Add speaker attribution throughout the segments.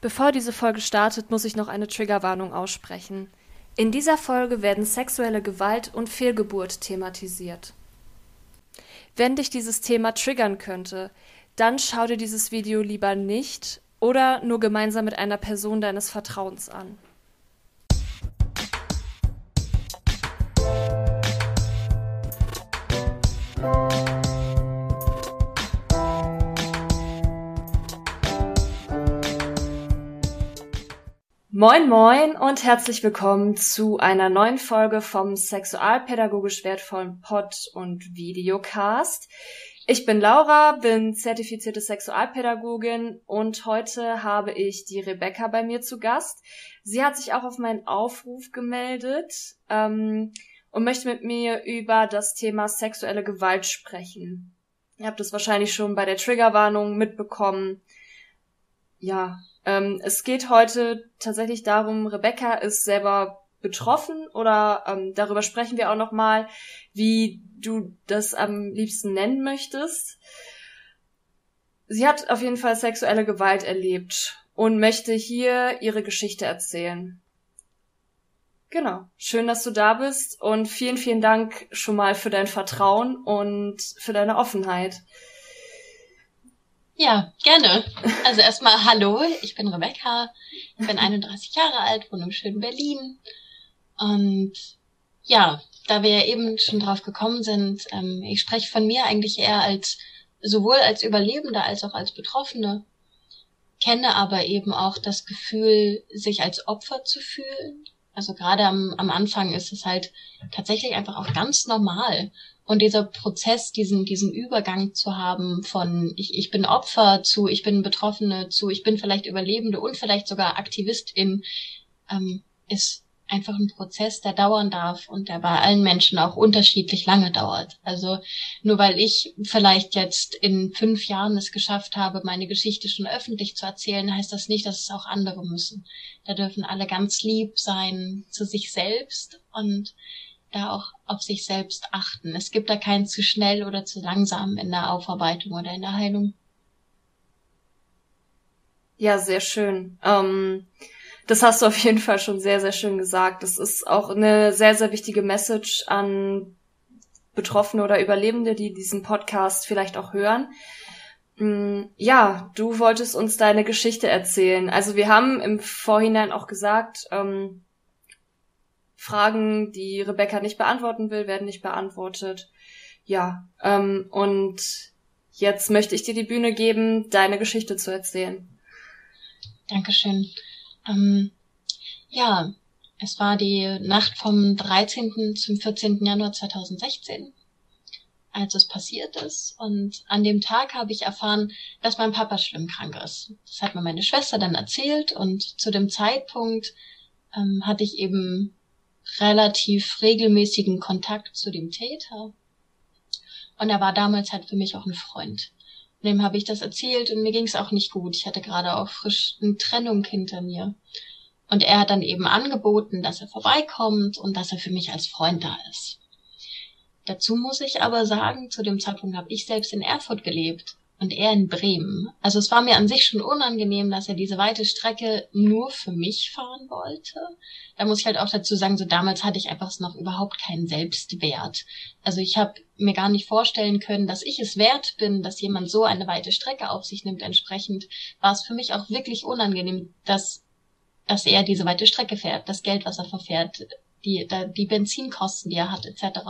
Speaker 1: Bevor diese Folge startet, muss ich noch eine Triggerwarnung aussprechen. In dieser Folge werden sexuelle Gewalt und Fehlgeburt thematisiert. Wenn dich dieses Thema triggern könnte, dann schau dir dieses Video lieber nicht oder nur gemeinsam mit einer Person deines Vertrauens an. Moin moin und herzlich willkommen zu einer neuen Folge vom sexualpädagogisch wertvollen Pod- und Videocast. Ich bin Laura, bin zertifizierte Sexualpädagogin und heute habe ich die Rebecca bei mir zu Gast. Sie hat sich auch auf meinen Aufruf gemeldet ähm, und möchte mit mir über das Thema sexuelle Gewalt sprechen. Ihr habt es wahrscheinlich schon bei der Triggerwarnung mitbekommen. Ja, ähm, es geht heute tatsächlich darum, Rebecca ist selber betroffen oder ähm, darüber sprechen wir auch noch mal, wie du das am liebsten nennen möchtest. Sie hat auf jeden Fall sexuelle Gewalt erlebt und möchte hier ihre Geschichte erzählen. Genau. Schön, dass du da bist und vielen, vielen Dank schon mal für dein Vertrauen und für deine Offenheit.
Speaker 2: Ja, gerne. Also erstmal hallo, ich bin Rebecca, ich bin 31 Jahre alt, wohne im schönen Berlin. Und ja, da wir ja eben schon drauf gekommen sind, ähm, ich spreche von mir eigentlich eher als sowohl als Überlebende als auch als Betroffene, kenne aber eben auch das Gefühl, sich als Opfer zu fühlen. Also gerade am, am Anfang ist es halt tatsächlich einfach auch ganz normal. Und dieser Prozess, diesen, diesen Übergang zu haben von ich, ich bin Opfer zu ich bin Betroffene zu ich bin vielleicht Überlebende und vielleicht sogar Aktivistin, ähm, ist einfach ein Prozess, der dauern darf und der bei allen Menschen auch unterschiedlich lange dauert. Also nur weil ich vielleicht jetzt in fünf Jahren es geschafft habe, meine Geschichte schon öffentlich zu erzählen, heißt das nicht, dass es auch andere müssen. Da dürfen alle ganz lieb sein zu sich selbst und da auch auf sich selbst achten. Es gibt da kein zu schnell oder zu langsam in der Aufarbeitung oder in der Heilung.
Speaker 1: Ja, sehr schön. Ähm, das hast du auf jeden Fall schon sehr, sehr schön gesagt. Das ist auch eine sehr, sehr wichtige Message an Betroffene oder Überlebende, die diesen Podcast vielleicht auch hören. Mm, ja, du wolltest uns deine Geschichte erzählen. Also wir haben im Vorhinein auch gesagt, ähm, Fragen, die Rebecca nicht beantworten will, werden nicht beantwortet. Ja, ähm, und jetzt möchte ich dir die Bühne geben, deine Geschichte zu erzählen.
Speaker 2: Dankeschön. Ähm, ja, es war die Nacht vom 13. zum 14. Januar 2016, als es passiert ist. Und an dem Tag habe ich erfahren, dass mein Papa schlimm krank ist. Das hat mir meine Schwester dann erzählt und zu dem Zeitpunkt ähm, hatte ich eben relativ regelmäßigen Kontakt zu dem Täter. Und er war damals halt für mich auch ein Freund. Dem habe ich das erzählt und mir ging es auch nicht gut. Ich hatte gerade auch frisch eine Trennung hinter mir. Und er hat dann eben angeboten, dass er vorbeikommt und dass er für mich als Freund da ist. Dazu muss ich aber sagen, zu dem Zeitpunkt habe ich selbst in Erfurt gelebt und er in Bremen. Also es war mir an sich schon unangenehm, dass er diese weite Strecke nur für mich fahren wollte. Da muss ich halt auch dazu sagen, so damals hatte ich einfach noch überhaupt keinen Selbstwert. Also ich habe mir gar nicht vorstellen können, dass ich es wert bin, dass jemand so eine weite Strecke auf sich nimmt. Entsprechend war es für mich auch wirklich unangenehm, dass, dass er diese weite Strecke fährt, das Geld, was er verfährt, die, die Benzinkosten, die er hat, etc.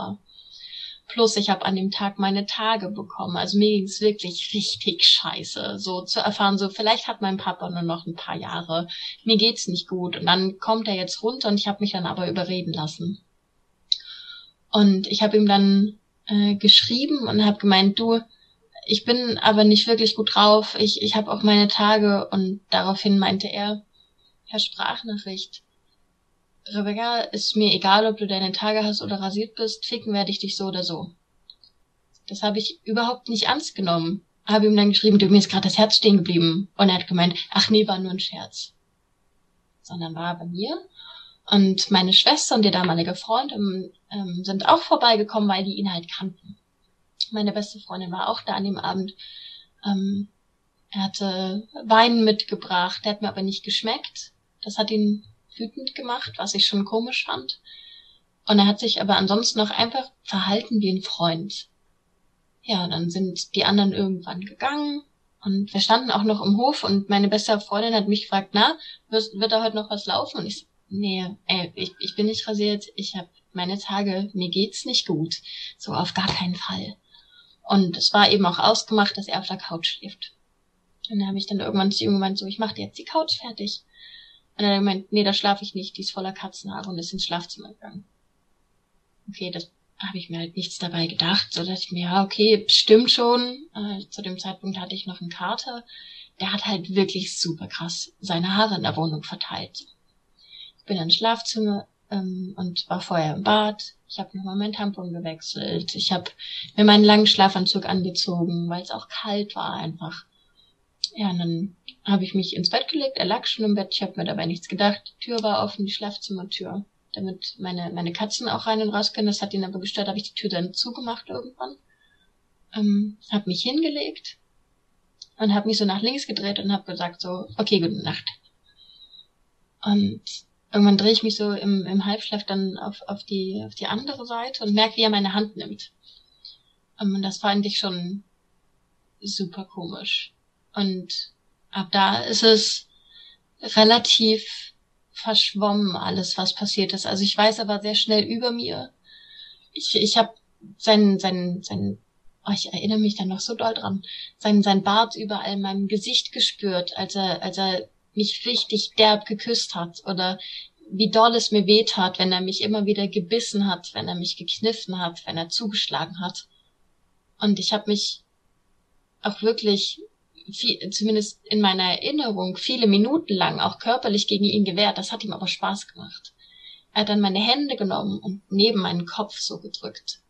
Speaker 2: Plus ich habe an dem Tag meine Tage bekommen. Also mir ging es wirklich richtig scheiße. So zu erfahren, so vielleicht hat mein Papa nur noch ein paar Jahre. Mir geht's nicht gut. Und dann kommt er jetzt runter und ich habe mich dann aber überreden lassen. Und ich habe ihm dann äh, geschrieben und habe gemeint, du, ich bin aber nicht wirklich gut drauf. Ich, ich habe auch meine Tage. Und daraufhin meinte er, Herr Sprachnachricht, Rebecca, ist mir egal, ob du deine Tage hast oder rasiert bist, ficken werde ich dich so oder so. Das habe ich überhaupt nicht ernst genommen. Habe ihm dann geschrieben, du, mir ist gerade das Herz stehen geblieben. Und er hat gemeint, ach nee, war nur ein Scherz. Sondern war bei mir. Und meine Schwester und der damalige Freund ähm, ähm, sind auch vorbeigekommen, weil die ihn halt kannten. Meine beste Freundin war auch da an dem Abend. Ähm, Er hatte Wein mitgebracht, der hat mir aber nicht geschmeckt. Das hat ihn wütend gemacht, was ich schon komisch fand. Und er hat sich aber ansonsten noch einfach verhalten wie ein Freund. Ja, dann sind die anderen irgendwann gegangen und wir standen auch noch im Hof und meine beste Freundin hat mich gefragt, na, wird, wird da heute noch was laufen? Und ich, nee, ey, ich, ich bin nicht rasiert, ich habe meine Tage, mir geht's nicht gut. So auf gar keinen Fall. Und es war eben auch ausgemacht, dass er auf der Couch schläft. Und dann habe ich dann irgendwann zu ihm gemeint, so, ich mache dir jetzt die Couch fertig. Und dann hat nee, da schlafe ich nicht, die ist voller Katzenhaare und ist ins Schlafzimmer gegangen. Okay, das habe ich mir halt nichts dabei gedacht. So dachte ich mir, ja, okay, stimmt schon. Äh, zu dem Zeitpunkt hatte ich noch einen Kater. Der hat halt wirklich super krass seine Haare in der Wohnung verteilt. Ich bin ins Schlafzimmer ähm, und war vorher im Bad. Ich habe nochmal mein Tampon gewechselt. Ich habe mir meinen langen Schlafanzug angezogen, weil es auch kalt war einfach. Ja, und dann habe ich mich ins Bett gelegt. Er lag schon im Bett. Ich habe mir dabei nichts gedacht. Die Tür war offen, die Schlafzimmertür damit meine, meine Katzen auch rein und raus können. Das hat ihn aber gestört, habe ich die Tür dann zugemacht irgendwann. Ähm, habe mich hingelegt und habe mich so nach links gedreht und habe gesagt so, okay, gute Nacht. Und irgendwann drehe ich mich so im, im Halbschlaf dann auf, auf, die, auf die andere Seite und merke, wie er meine Hand nimmt. Ähm, und das fand ich schon super komisch. Und ab da ist es relativ verschwommen, alles, was passiert ist. Also ich weiß aber sehr schnell über mir. Ich, ich habe sein, sein, sein, oh, ich erinnere mich da noch so doll dran, sein, sein Bart überall in meinem Gesicht gespürt, als er, als er mich richtig derb geküsst hat oder wie doll es mir weh tat, wenn er mich immer wieder gebissen hat, wenn er mich gekniffen hat, wenn er zugeschlagen hat. Und ich habe mich auch wirklich viel, zumindest in meiner Erinnerung, viele Minuten lang auch körperlich gegen ihn gewehrt. Das hat ihm aber Spaß gemacht. Er hat dann meine Hände genommen und neben meinen Kopf so gedrückt.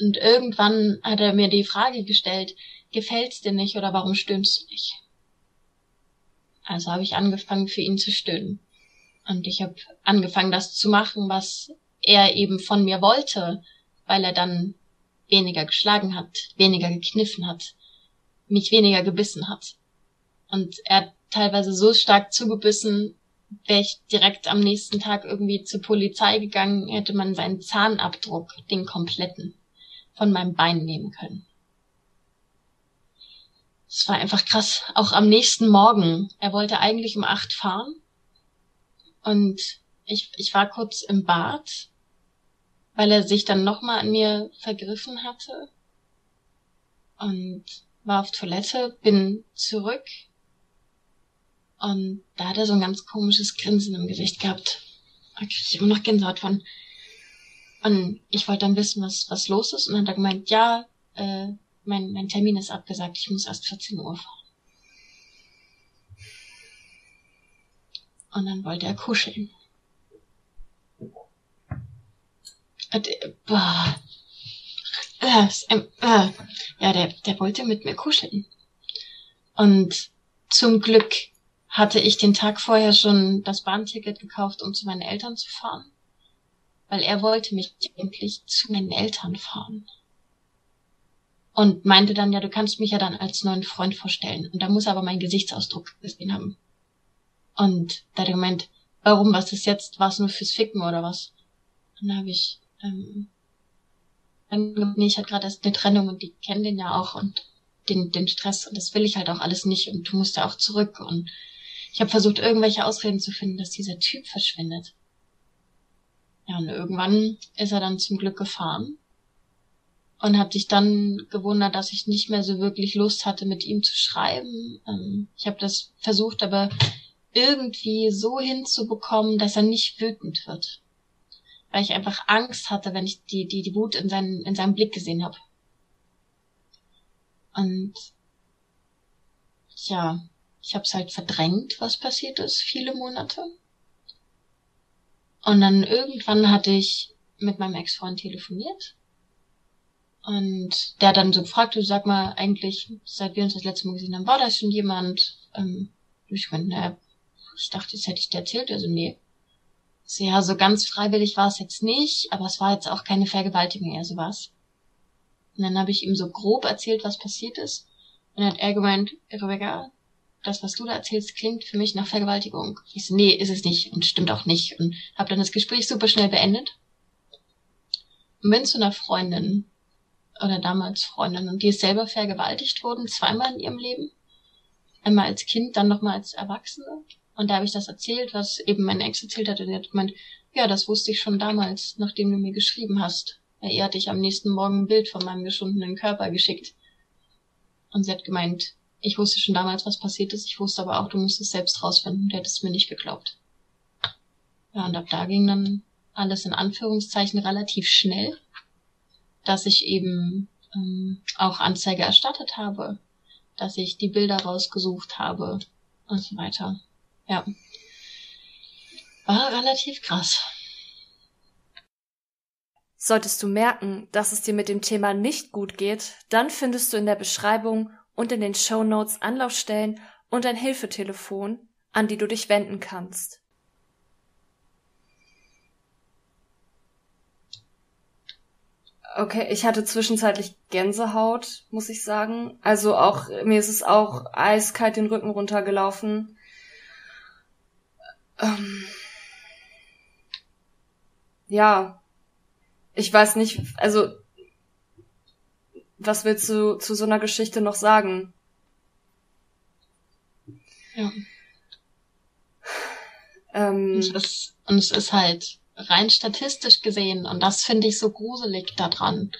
Speaker 2: Und irgendwann hat er mir die Frage gestellt, gefällt's dir nicht oder warum stöhnst du nicht? Also habe ich angefangen für ihn zu stöhnen. Und ich habe angefangen, das zu machen, was er eben von mir wollte, weil er dann weniger geschlagen hat, weniger gekniffen hat, mich weniger gebissen hat. Und er hat teilweise so stark zugebissen, wäre ich direkt am nächsten Tag irgendwie zur Polizei gegangen, hätte man seinen Zahnabdruck, den kompletten, von meinem Bein nehmen können. Es war einfach krass. Auch am nächsten Morgen. Er wollte eigentlich um acht fahren. Und ich, ich war kurz im Bad, weil er sich dann nochmal an mir vergriffen hatte. Und war auf Toilette, bin zurück und da hat er so ein ganz komisches Grinsen im Gesicht gehabt. Da krieg ich immer noch Gänsehaut von. Und ich wollte dann wissen, was, was los ist. Und dann hat er gemeint, ja, äh, mein, mein Termin ist abgesagt, ich muss erst 14 Uhr fahren. Und dann wollte er kuscheln. Und, äh, boah, äh, äh, ja, der, der wollte mit mir kuscheln. Und zum Glück hatte ich den Tag vorher schon das Bahnticket gekauft, um zu meinen Eltern zu fahren. Weil er wollte mich endlich zu meinen Eltern fahren. Und meinte dann, ja, du kannst mich ja dann als neuen Freund vorstellen. Und da muss aber mein Gesichtsausdruck gesehen haben. Und da hat er gemeint, warum, was ist jetzt, war es nur fürs Ficken oder was? Und dann habe ich ähm, nee, ich hatte gerade erst eine Trennung und die kennen den ja auch und den, den Stress und das will ich halt auch alles nicht und du musst ja auch zurück und ich habe versucht, irgendwelche Ausreden zu finden, dass dieser Typ verschwindet. Ja, und irgendwann ist er dann zum Glück gefahren und habe sich dann gewundert, dass ich nicht mehr so wirklich Lust hatte, mit ihm zu schreiben. Ähm, ich habe das versucht, aber irgendwie so hinzubekommen, dass er nicht wütend wird weil ich einfach Angst hatte, wenn ich die, die, die Wut in, seinen, in seinem Blick gesehen habe. Und ja, ich habe es halt verdrängt, was passiert ist, viele Monate. Und dann irgendwann hatte ich mit meinem Ex-Freund telefoniert. Und der dann so gefragt, du sag mal, eigentlich, seit wir uns das letzte Mal gesehen haben, war da schon jemand? Ähm, ich meine, naja, ich dachte, jetzt hätte ich dir erzählt. Also, nee, ja, so ganz freiwillig war es jetzt nicht, aber es war jetzt auch keine Vergewaltigung, eher sowas. Und dann habe ich ihm so grob erzählt, was passiert ist. Und dann hat er gemeint, Rebecca, das, was du da erzählst, klingt für mich nach Vergewaltigung. Ich so, nee, ist es nicht und stimmt auch nicht. Und habe dann das Gespräch super schnell beendet. Und bin zu einer Freundin oder damals Freundin und die ist selber vergewaltigt worden, zweimal in ihrem Leben. Einmal als Kind, dann nochmal als Erwachsene. Und da habe ich das erzählt, was eben mein Ex erzählt hat. Und er hat gemeint, ja, das wusste ich schon damals, nachdem du mir geschrieben hast. Er hatte ich am nächsten Morgen ein Bild von meinem geschundenen Körper geschickt. Und sie hat gemeint, ich wusste schon damals, was passiert ist. Ich wusste aber auch, du musst es selbst rausfinden. Du hättest mir nicht geglaubt. Ja, und ab da ging dann alles in Anführungszeichen relativ schnell, dass ich eben ähm, auch Anzeige erstattet habe, dass ich die Bilder rausgesucht habe und so weiter. Ja. War relativ krass.
Speaker 1: Solltest du merken, dass es dir mit dem Thema nicht gut geht, dann findest du in der Beschreibung und in den Show Notes Anlaufstellen und ein Hilfetelefon, an die du dich wenden kannst. Okay, ich hatte zwischenzeitlich Gänsehaut, muss ich sagen. Also auch, mir ist es auch eiskalt den Rücken runtergelaufen. Ähm ja, ich weiß nicht, also was willst du zu so einer Geschichte noch sagen?
Speaker 2: Ja. Ähm, und, es ist, und es ist halt rein statistisch gesehen, und das finde ich so gruselig daran,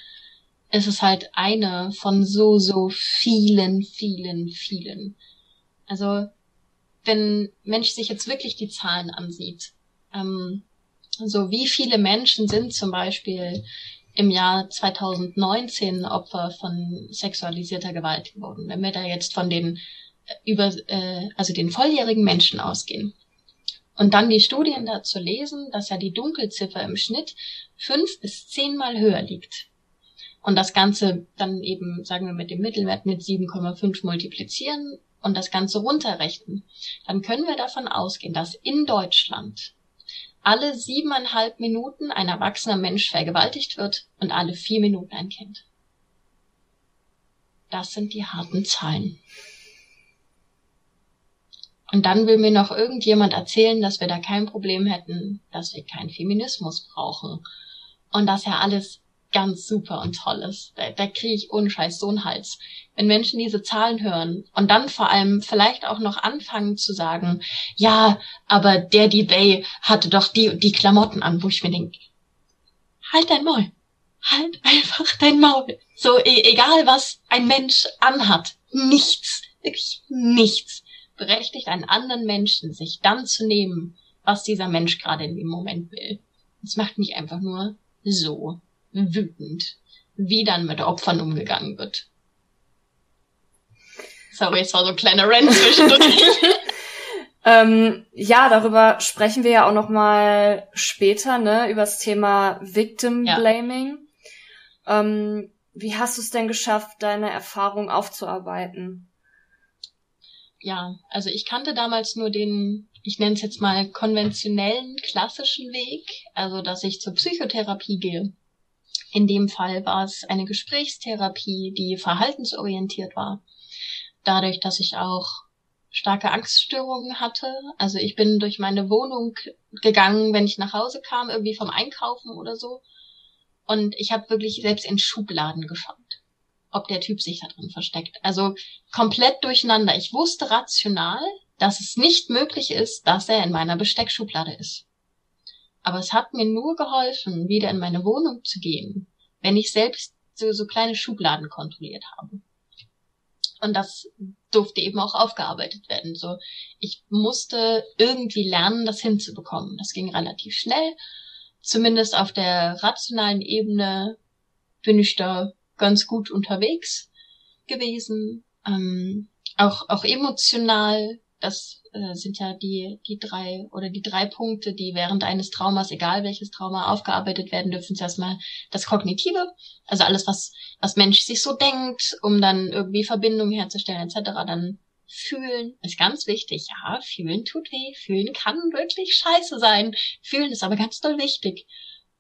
Speaker 2: ist es halt eine von so, so vielen, vielen, vielen. Also, wenn Mensch sich jetzt wirklich die Zahlen ansieht, ähm, so wie viele Menschen sind zum Beispiel im Jahr 2019 Opfer von sexualisierter Gewalt geworden. Wenn wir da jetzt von den äh, über, äh, also den volljährigen Menschen ausgehen. Und dann die Studien dazu lesen, dass ja die Dunkelziffer im Schnitt fünf bis zehnmal höher liegt. Und das Ganze dann eben, sagen wir, mit dem Mittelwert mit 7,5 multiplizieren und das Ganze runterrechnen, dann können wir davon ausgehen, dass in Deutschland alle siebeneinhalb Minuten ein erwachsener Mensch vergewaltigt wird und alle vier Minuten ein Kind. Das sind die harten Zahlen. Und dann will mir noch irgendjemand erzählen, dass wir da kein Problem hätten, dass wir keinen Feminismus brauchen und dass ja alles ganz super und toll ist. Da, da kriege ich ohne Scheiß so einen Hals. Wenn Menschen diese Zahlen hören und dann vor allem vielleicht auch noch anfangen zu sagen, ja, aber der Bay hatte doch die und die Klamotten an, wo ich mir denke, halt dein Maul. Halt einfach dein Maul. So, e egal was ein Mensch anhat, nichts, wirklich nichts berechtigt einen anderen Menschen, sich dann zu nehmen, was dieser Mensch gerade in dem Moment will. Das macht mich einfach nur so wütend, wie dann mit Opfern umgegangen wird. Sorry, es war so ein kleiner Rant zwischendurch.
Speaker 1: ähm, ja, darüber sprechen wir ja auch noch mal später, ne, über das Thema Victim Blaming. Ja. Ähm, wie hast du es denn geschafft, deine Erfahrung aufzuarbeiten?
Speaker 2: Ja, also ich kannte damals nur den, ich nenne es jetzt mal konventionellen, klassischen Weg, also dass ich zur Psychotherapie gehe. In dem Fall war es eine Gesprächstherapie, die verhaltensorientiert war. Dadurch, dass ich auch starke Angststörungen hatte. Also ich bin durch meine Wohnung gegangen, wenn ich nach Hause kam, irgendwie vom Einkaufen oder so. Und ich habe wirklich selbst in Schubladen geschaut, ob der Typ sich da drin versteckt. Also komplett durcheinander. Ich wusste rational, dass es nicht möglich ist, dass er in meiner Besteckschublade ist. Aber es hat mir nur geholfen, wieder in meine Wohnung zu gehen, wenn ich selbst so, so kleine Schubladen kontrolliert habe. Und das durfte eben auch aufgearbeitet werden. So, ich musste irgendwie lernen, das hinzubekommen. Das ging relativ schnell. Zumindest auf der rationalen Ebene bin ich da ganz gut unterwegs gewesen. Ähm, auch, auch emotional das äh, sind ja die, die drei oder die drei Punkte, die während eines Traumas, egal welches Trauma, aufgearbeitet werden dürfen. Zuerst mal das Kognitive, also alles, was, was Mensch sich so denkt, um dann irgendwie Verbindungen herzustellen, etc. Dann fühlen ist ganz wichtig. Ja, fühlen tut weh. Fühlen kann wirklich scheiße sein. Fühlen ist aber ganz doll wichtig.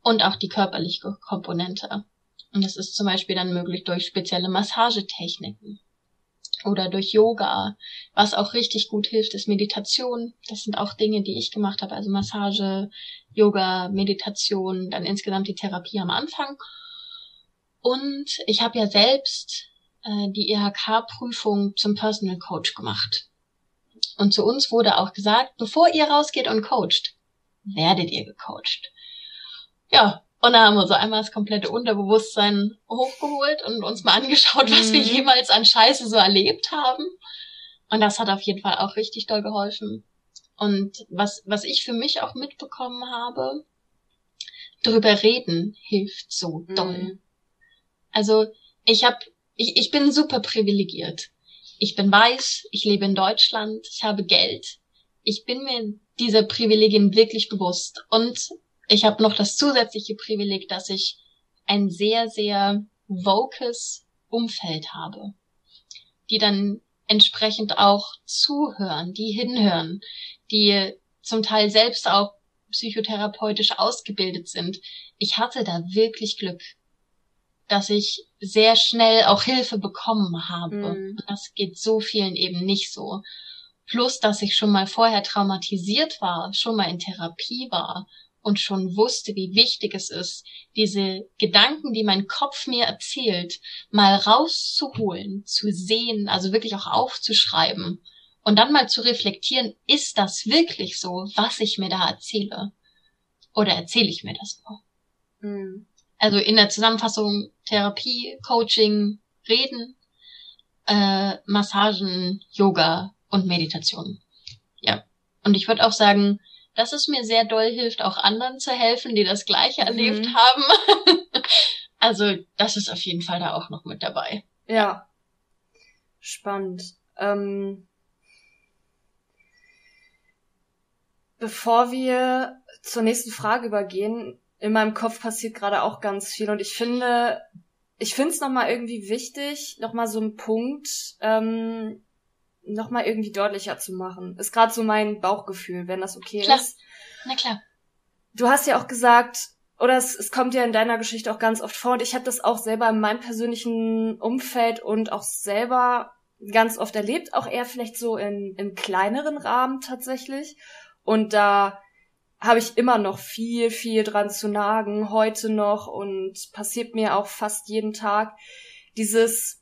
Speaker 2: Und auch die körperliche Komponente. Und das ist zum Beispiel dann möglich durch spezielle Massagetechniken oder durch Yoga. Was auch richtig gut hilft, ist Meditation. Das sind auch Dinge, die ich gemacht habe, also Massage, Yoga, Meditation, dann insgesamt die Therapie am Anfang. Und ich habe ja selbst äh, die IHK-Prüfung zum Personal Coach gemacht. Und zu uns wurde auch gesagt, bevor ihr rausgeht und coacht, werdet ihr gecoacht. Ja, und da haben wir so einmal das komplette Unterbewusstsein hochgeholt und uns mal angeschaut, was mhm. wir jemals an Scheiße so erlebt haben. Und das hat auf jeden Fall auch richtig doll geholfen. Und was, was ich für mich auch mitbekommen habe, drüber reden hilft so doll. Mhm. Also ich habe, ich, ich bin super privilegiert. Ich bin weiß, ich lebe in Deutschland, ich habe Geld. Ich bin mir dieser Privilegien wirklich bewusst. Und ich habe noch das zusätzliche Privileg, dass ich ein sehr, sehr vocus Umfeld habe, die dann entsprechend auch zuhören, die hinhören, die zum Teil selbst auch psychotherapeutisch ausgebildet sind. Ich hatte da wirklich Glück, dass ich sehr schnell auch Hilfe bekommen habe. Mhm. Das geht so vielen eben nicht so. Plus, dass ich schon mal vorher traumatisiert war, schon mal in Therapie war und schon wusste, wie wichtig es ist, diese Gedanken, die mein Kopf mir erzählt, mal rauszuholen, zu sehen, also wirklich auch aufzuschreiben und dann mal zu reflektieren, ist das wirklich so, was ich mir da erzähle? Oder erzähle ich mir das nur? Mhm. Also in der Zusammenfassung Therapie, Coaching, Reden, äh, Massagen, Yoga und Meditation. Ja. Und ich würde auch sagen, dass es mir sehr doll hilft, auch anderen zu helfen, die das Gleiche erlebt mhm. haben. also das ist auf jeden Fall da auch noch mit dabei.
Speaker 1: Ja. Spannend. Ähm, bevor wir zur nächsten Frage übergehen, in meinem Kopf passiert gerade auch ganz viel und ich finde, ich finde es nochmal irgendwie wichtig, nochmal so einen Punkt, ähm, nochmal irgendwie deutlicher zu machen. Ist gerade so mein Bauchgefühl, wenn das okay
Speaker 2: klar.
Speaker 1: ist.
Speaker 2: Na klar.
Speaker 1: Du hast ja auch gesagt, oder es, es kommt ja in deiner Geschichte auch ganz oft vor, und ich habe das auch selber in meinem persönlichen Umfeld und auch selber ganz oft erlebt, auch eher vielleicht so in, im kleineren Rahmen tatsächlich. Und da habe ich immer noch viel, viel dran zu nagen, heute noch und passiert mir auch fast jeden Tag. Dieses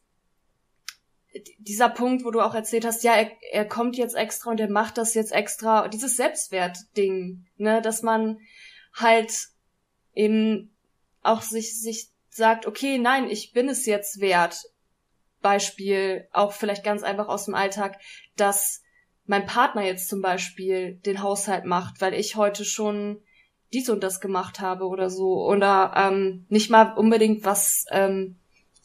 Speaker 1: dieser Punkt, wo du auch erzählt hast, ja, er, er kommt jetzt extra und er macht das jetzt extra, dieses Selbstwertding, ne, dass man halt eben auch sich, sich sagt, okay, nein, ich bin es jetzt wert. Beispiel, auch vielleicht ganz einfach aus dem Alltag, dass mein Partner jetzt zum Beispiel den Haushalt macht, weil ich heute schon dies und das gemacht habe oder so. Oder ähm, nicht mal unbedingt was ähm,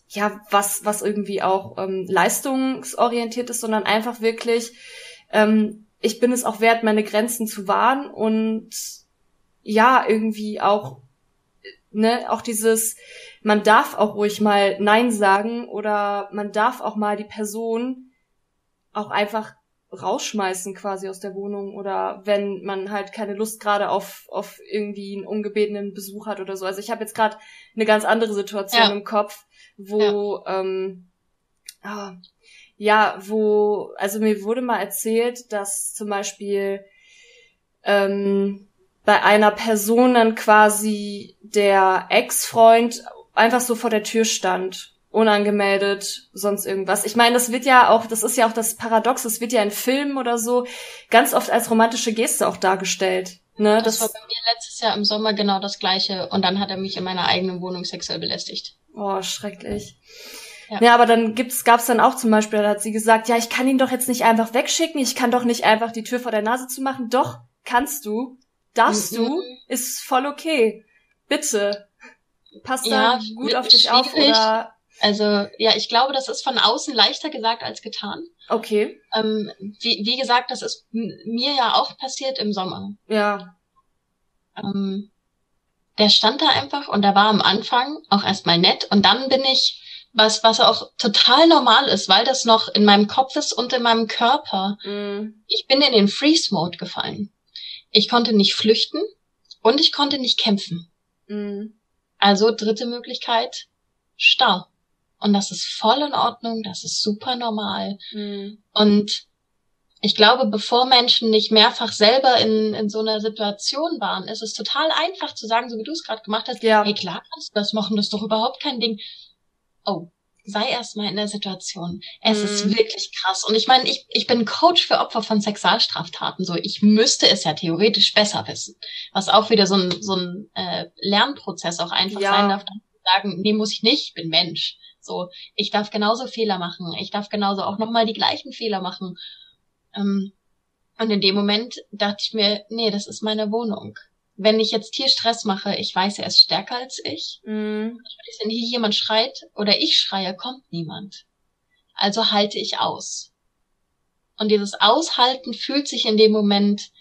Speaker 1: ja, was, was irgendwie auch ähm, leistungsorientiert ist, sondern einfach wirklich, ähm, ich bin es auch wert, meine Grenzen zu wahren und ja, irgendwie auch, ne, auch dieses, man darf auch ruhig mal Nein sagen oder man darf auch mal die Person auch einfach rausschmeißen quasi aus der Wohnung oder wenn man halt keine Lust gerade auf, auf irgendwie einen ungebetenen Besuch hat oder so. Also ich habe jetzt gerade eine ganz andere Situation ja. im Kopf, wo ja. ähm, ah, ja, wo, also mir wurde mal erzählt, dass zum Beispiel ähm, bei einer Person dann quasi der Ex-Freund einfach so vor der Tür stand, unangemeldet, sonst irgendwas. Ich meine, das wird ja auch, das ist ja auch das Paradox, das wird ja in Filmen oder so ganz oft als romantische Geste auch dargestellt. Ne,
Speaker 2: das, das war bei mir letztes Jahr im Sommer genau das gleiche und dann hat er mich in meiner eigenen Wohnung sexuell belästigt.
Speaker 1: Oh, schrecklich. Ja. ja, aber dann gibt's, gab's dann auch zum Beispiel, da hat sie gesagt, ja, ich kann ihn doch jetzt nicht einfach wegschicken, ich kann doch nicht einfach die Tür vor der Nase zu machen. Doch, kannst du, darfst mhm. du, ist voll okay. Bitte. Passt ja, da gut auf dich auf oder?
Speaker 2: Also, ja, ich glaube, das ist von außen leichter gesagt als getan.
Speaker 1: Okay.
Speaker 2: Ähm, wie, wie gesagt, das ist mir ja auch passiert im Sommer.
Speaker 1: Ja.
Speaker 2: Ähm, der stand da einfach und der war am Anfang auch erstmal nett und dann bin ich, was, was auch total normal ist, weil das noch in meinem Kopf ist und in meinem Körper. Mm. Ich bin in den Freeze-Mode gefallen. Ich konnte nicht flüchten und ich konnte nicht kämpfen. Mm. Also dritte Möglichkeit, starr. Und das ist voll in Ordnung, das ist super normal. Mhm. Und ich glaube, bevor Menschen nicht mehrfach selber in, in so einer Situation waren, ist es total einfach zu sagen, so wie du es gerade gemacht hast, ja. hey, klar kannst du das machen, das ist doch überhaupt kein Ding. Oh, sei erstmal in der Situation. Es mhm. ist wirklich krass. Und ich meine, ich, ich bin Coach für Opfer von Sexualstraftaten. So, ich müsste es ja theoretisch besser wissen. Was auch wieder so ein, so ein äh, Lernprozess auch einfach ja. sein darf, dann zu sagen, nee, muss ich nicht, ich bin Mensch. So, ich darf genauso Fehler machen. Ich darf genauso auch nochmal die gleichen Fehler machen. Ähm, und in dem Moment dachte ich mir, nee, das ist meine Wohnung wenn ich jetzt hier Stress mache, ich weiß, er ist stärker als ich. Mhm. Wenn hier jemand schreit oder ich schreie, kommt niemand. Also halte ich aus. Und dieses Aushalten fühlt sich in dem Moment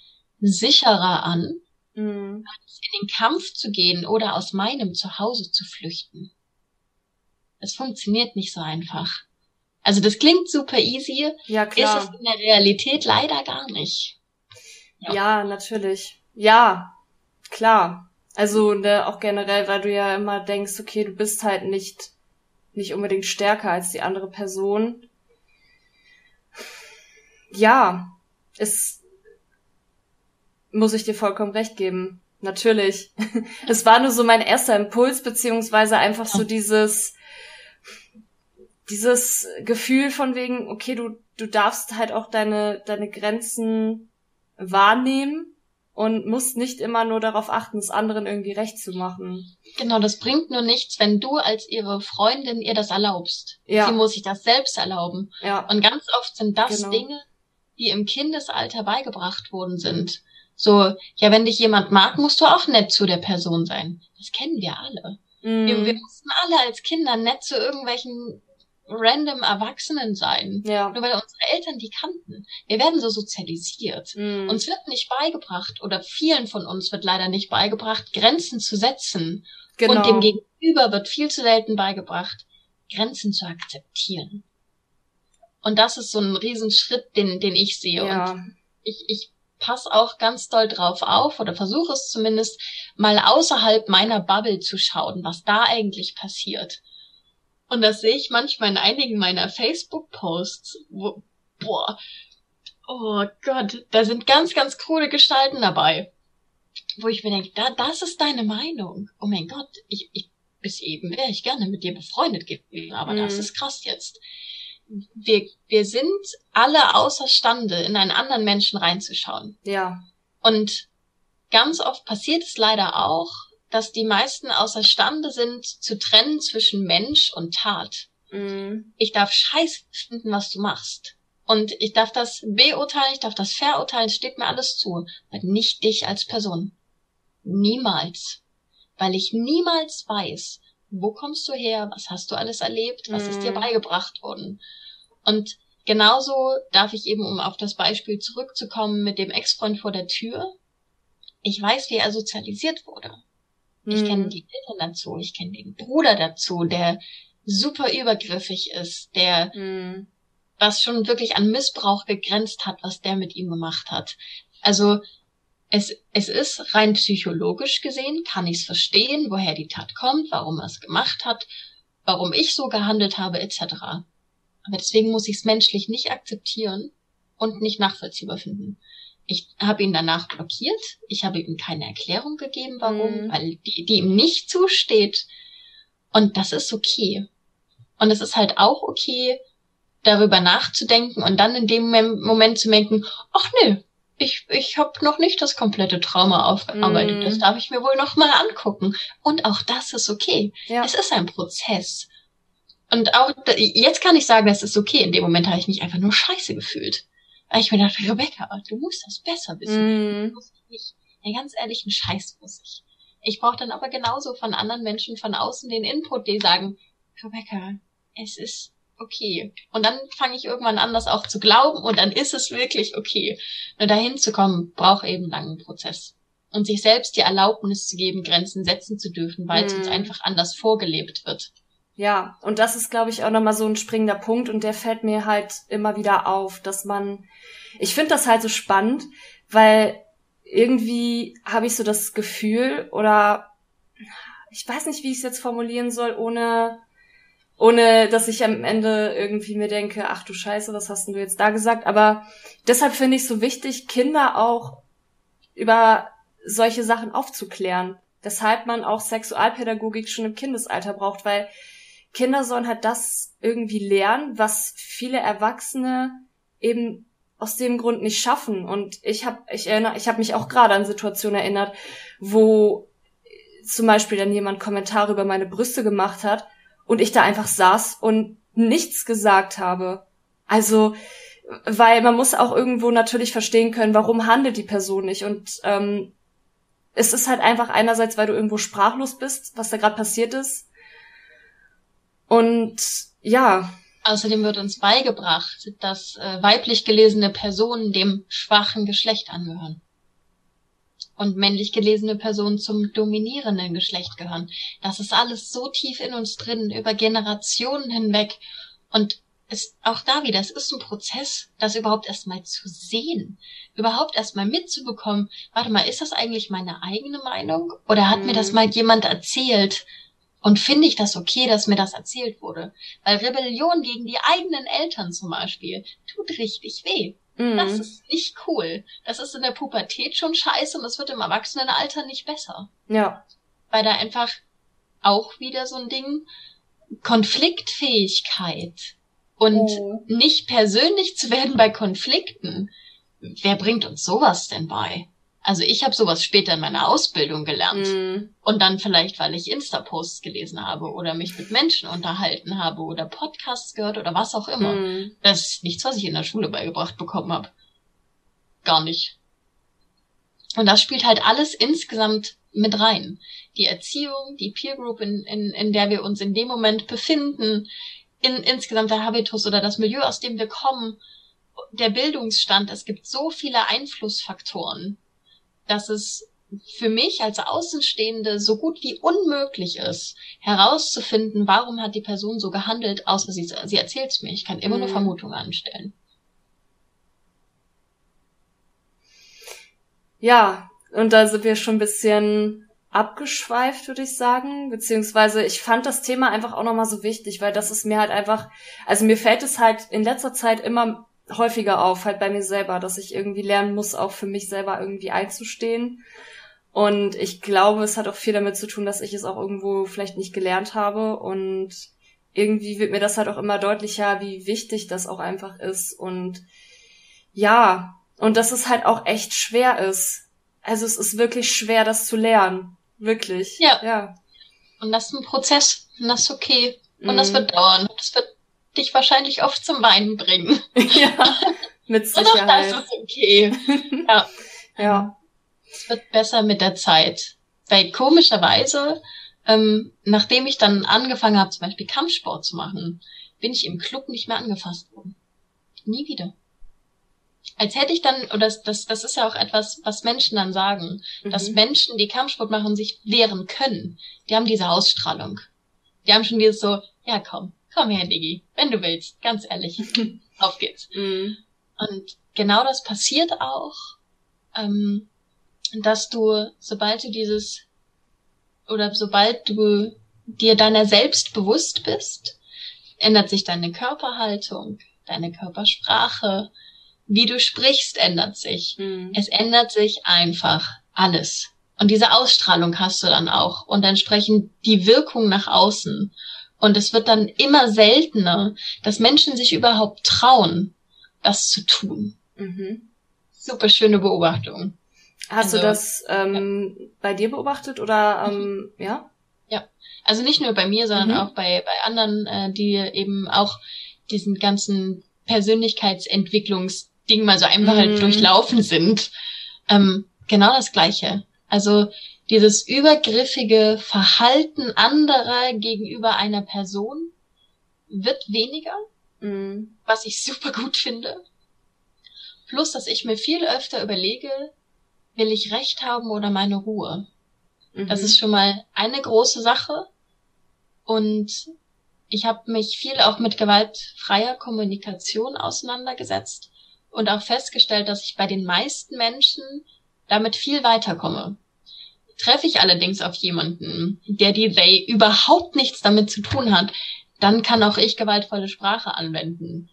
Speaker 2: sicherer an, mhm. als in den Kampf zu gehen oder aus meinem Zuhause zu flüchten. Es funktioniert nicht so einfach. Also das klingt super easy, ja, klar. ist es in der Realität leider gar nicht.
Speaker 1: Ja, ja natürlich. Ja, klar. Also ne, auch generell, weil du ja immer denkst, okay, du bist halt nicht nicht unbedingt stärker als die andere Person. Ja, es muss ich dir vollkommen recht geben. Natürlich. es war nur so mein erster Impuls, beziehungsweise einfach so dieses, dieses Gefühl von wegen, okay, du, du darfst halt auch deine, deine Grenzen wahrnehmen und musst nicht immer nur darauf achten, es anderen irgendwie recht zu machen.
Speaker 2: Genau, das bringt nur nichts, wenn du als ihre Freundin ihr das erlaubst. Ja. Sie muss sich das selbst erlauben. Ja. Und ganz oft sind das genau. Dinge, die im Kindesalter beigebracht worden sind. So, ja, wenn dich jemand mag, musst du auch nett zu der Person sein. Das kennen wir alle. Mm. Wir, wir mussten alle als Kinder nett zu irgendwelchen random Erwachsenen sein. Ja. Nur weil unsere Eltern die kannten. Wir werden so sozialisiert. Mhm. Uns wird nicht beigebracht, oder vielen von uns wird leider nicht beigebracht, Grenzen zu setzen. Genau. Und dem Gegenüber wird viel zu selten beigebracht, Grenzen zu akzeptieren. Und das ist so ein Riesenschritt, den, den ich sehe. Ja. Und ich, ich passe auch ganz doll drauf auf oder versuche es zumindest mal außerhalb meiner Bubble zu schauen, was da eigentlich passiert. Und das sehe ich manchmal in einigen meiner Facebook-Posts, wo, boah, oh Gott, da sind ganz, ganz coole Gestalten dabei. Wo ich mir denke, da, das ist deine Meinung. Oh mein Gott, ich, ich, bis eben wäre ich gerne mit dir befreundet gewesen, aber mhm. das ist krass jetzt. Wir, wir sind alle außerstande, in einen anderen Menschen reinzuschauen. Ja. Und ganz oft passiert es leider auch, dass die meisten außerstande sind, zu trennen zwischen Mensch und Tat. Mhm. Ich darf scheiße finden, was du machst. Und ich darf das beurteilen, ich darf das verurteilen, steht mir alles zu. Aber nicht dich als Person. Niemals. Weil ich niemals weiß, wo kommst du her, was hast du alles erlebt, was mhm. ist dir mhm. beigebracht worden. Und genauso darf ich eben, um auf das Beispiel zurückzukommen mit dem Ex-Freund vor der Tür, ich weiß, wie er sozialisiert wurde. Ich kenne mhm. die Eltern dazu, ich kenne den Bruder dazu, der super übergriffig ist, der mhm. was schon wirklich an Missbrauch gegrenzt hat, was der mit ihm gemacht hat. Also es, es ist rein psychologisch gesehen, kann ich es verstehen, woher die Tat kommt, warum er es gemacht hat, warum ich so gehandelt habe, etc. Aber deswegen muss ich es menschlich nicht akzeptieren und nicht nachvollziehbar finden. Ich habe ihn danach blockiert. Ich habe ihm keine Erklärung gegeben, warum, mhm. weil die, die ihm nicht zusteht. Und das ist okay. Und es ist halt auch okay, darüber nachzudenken und dann in dem Moment zu denken, ach nö, ich, ich habe noch nicht das komplette Trauma aufgearbeitet. Mm. Das darf ich mir wohl noch mal angucken. Und auch das ist okay. Ja. Es ist ein Prozess. Und auch jetzt kann ich sagen, es ist okay. In dem Moment habe ich mich einfach nur scheiße gefühlt. Weil ich mir dachte, Rebecca, du musst das besser wissen. Mm. Muss ich nicht. Ja, ganz ehrlich, ein Scheiß muss ich. Ich brauche dann aber genauso von anderen Menschen von außen den Input, die sagen, Rebecca, es ist okay. Und dann fange ich irgendwann an, das auch zu glauben und dann ist es wirklich okay. Nur dahin zu kommen, braucht eben einen langen Prozess. Und sich selbst die Erlaubnis zu geben, Grenzen setzen zu dürfen, weil mm. es uns mhm. einfach anders vorgelebt wird.
Speaker 1: Ja, und das ist, glaube ich, auch nochmal so ein springender Punkt und der fällt mir halt immer wieder auf, dass man, ich finde das halt so spannend, weil irgendwie habe ich so das Gefühl oder ich weiß nicht, wie ich es jetzt formulieren soll, ohne ohne dass ich am Ende irgendwie mir denke, ach du Scheiße, was hast denn du jetzt da gesagt? Aber deshalb finde ich es so wichtig, Kinder auch über solche Sachen aufzuklären. Weshalb man auch Sexualpädagogik schon im Kindesalter braucht, weil Kinder sollen halt das irgendwie lernen, was viele Erwachsene eben aus dem Grund nicht schaffen. Und ich habe, ich erinnere, ich habe mich auch gerade an Situationen erinnert, wo zum Beispiel dann jemand Kommentare über meine Brüste gemacht hat und ich da einfach saß und nichts gesagt habe. Also, weil man muss auch irgendwo natürlich verstehen können, warum handelt die Person nicht. Und ähm, es ist halt einfach einerseits, weil du irgendwo sprachlos bist, was da gerade passiert ist. Und ja.
Speaker 2: Außerdem wird uns beigebracht, dass äh, weiblich gelesene Personen dem schwachen Geschlecht angehören und männlich gelesene Personen zum dominierenden Geschlecht gehören. Das ist alles so tief in uns drin, über Generationen hinweg. Und es, auch da wieder, es ist ein Prozess, das überhaupt erstmal zu sehen, überhaupt erstmal mitzubekommen, warte mal, ist das eigentlich meine eigene Meinung? Oder hat mhm. mir das mhm. mal jemand erzählt? Und finde ich das okay, dass mir das erzählt wurde? Weil Rebellion gegen die eigenen Eltern zum Beispiel tut richtig weh. Mhm. Das ist nicht cool. Das ist in der Pubertät schon scheiße und das wird im Erwachsenenalter nicht besser.
Speaker 1: Ja.
Speaker 2: Weil da einfach auch wieder so ein Ding Konfliktfähigkeit und oh. nicht persönlich zu werden bei Konflikten. Wer bringt uns sowas denn bei? Also ich habe sowas später in meiner Ausbildung gelernt. Mm. Und dann vielleicht, weil ich Insta-Posts gelesen habe oder mich mit Menschen unterhalten habe oder Podcasts gehört oder was auch immer. Mm. Das ist nichts, was ich in der Schule beigebracht bekommen habe. Gar nicht. Und das spielt halt alles insgesamt mit rein. Die Erziehung, die Peer Group, in, in, in der wir uns in dem Moment befinden, in insgesamt der Habitus oder das Milieu, aus dem wir kommen, der Bildungsstand, es gibt so viele Einflussfaktoren, dass es für mich als Außenstehende so gut wie unmöglich ist, herauszufinden, warum hat die Person so gehandelt, außer sie, sie erzählt es mir. Ich kann immer mhm. nur Vermutungen anstellen.
Speaker 1: Ja, und da sind wir schon ein bisschen abgeschweift, würde ich sagen. Beziehungsweise ich fand das Thema einfach auch nochmal so wichtig, weil das ist mir halt einfach, also mir fällt es halt in letzter Zeit immer häufiger auf, halt bei mir selber, dass ich irgendwie lernen muss, auch für mich selber irgendwie einzustehen. Und ich glaube, es hat auch viel damit zu tun, dass ich es auch irgendwo vielleicht nicht gelernt habe. Und irgendwie wird mir das halt auch immer deutlicher, wie wichtig das auch einfach ist. Und ja, und dass es halt auch echt schwer ist. Also es ist wirklich schwer, das zu lernen. Wirklich.
Speaker 2: Ja. ja. Und das ist ein Prozess. Und das ist okay. Und mm. das mhm. wird dauern. Das wird dich wahrscheinlich oft zum Weinen bringen.
Speaker 1: Ja, mit Sicherheit.
Speaker 2: Und das ist okay. Ja. ja. Es wird besser mit der Zeit. Weil komischerweise, ähm, nachdem ich dann angefangen habe, zum Beispiel Kampfsport zu machen, bin ich im Club nicht mehr angefasst worden. Nie wieder. Als hätte ich dann, oder das, das, das ist ja auch etwas, was Menschen dann sagen, mhm. dass Menschen, die Kampfsport machen, sich wehren können. Die haben diese Ausstrahlung. Die haben schon dieses so, ja komm, komm her, Diggi, wenn du willst, ganz ehrlich, auf geht's. Mhm. Und genau das passiert auch, ähm, dass du, sobald du dieses, oder sobald du dir deiner selbst bewusst bist, ändert sich deine Körperhaltung, deine Körpersprache, wie du sprichst, ändert sich. Mhm. Es ändert sich einfach alles. Und diese Ausstrahlung hast du dann auch und entsprechend die Wirkung nach außen. Und es wird dann immer seltener, dass Menschen sich überhaupt trauen, das zu tun. Mhm. Super schöne Beobachtung.
Speaker 1: Hast also, du das ähm, ja. bei dir beobachtet oder ähm, mhm. ja?
Speaker 2: Ja, also nicht nur bei mir, sondern mhm. auch bei, bei anderen, äh, die eben auch diesen ganzen Persönlichkeitsentwicklungsding mal so einfach halt mhm. durchlaufen sind. Ähm, genau das Gleiche. Also dieses übergriffige Verhalten anderer gegenüber einer Person wird weniger, mhm. was ich super gut finde. Plus, dass ich mir viel öfter überlege, will ich Recht haben oder meine Ruhe? Mhm. Das ist schon mal eine große Sache. Und ich habe mich viel auch mit gewaltfreier Kommunikation auseinandergesetzt und auch festgestellt, dass ich bei den meisten Menschen damit viel weiterkomme. Treffe ich allerdings auf jemanden, der die They überhaupt nichts damit zu tun hat, dann kann auch ich gewaltvolle Sprache anwenden.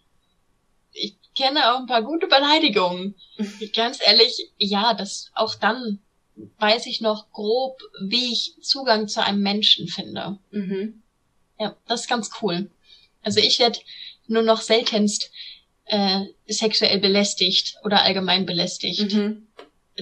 Speaker 2: Ich kenne auch ein paar gute Beleidigungen. Ganz ehrlich, ja, das auch dann weiß ich noch grob, wie ich Zugang zu einem Menschen finde. Mhm. Ja, das ist ganz cool. Also ich werde nur noch seltenst äh, sexuell belästigt oder allgemein belästigt. Mhm.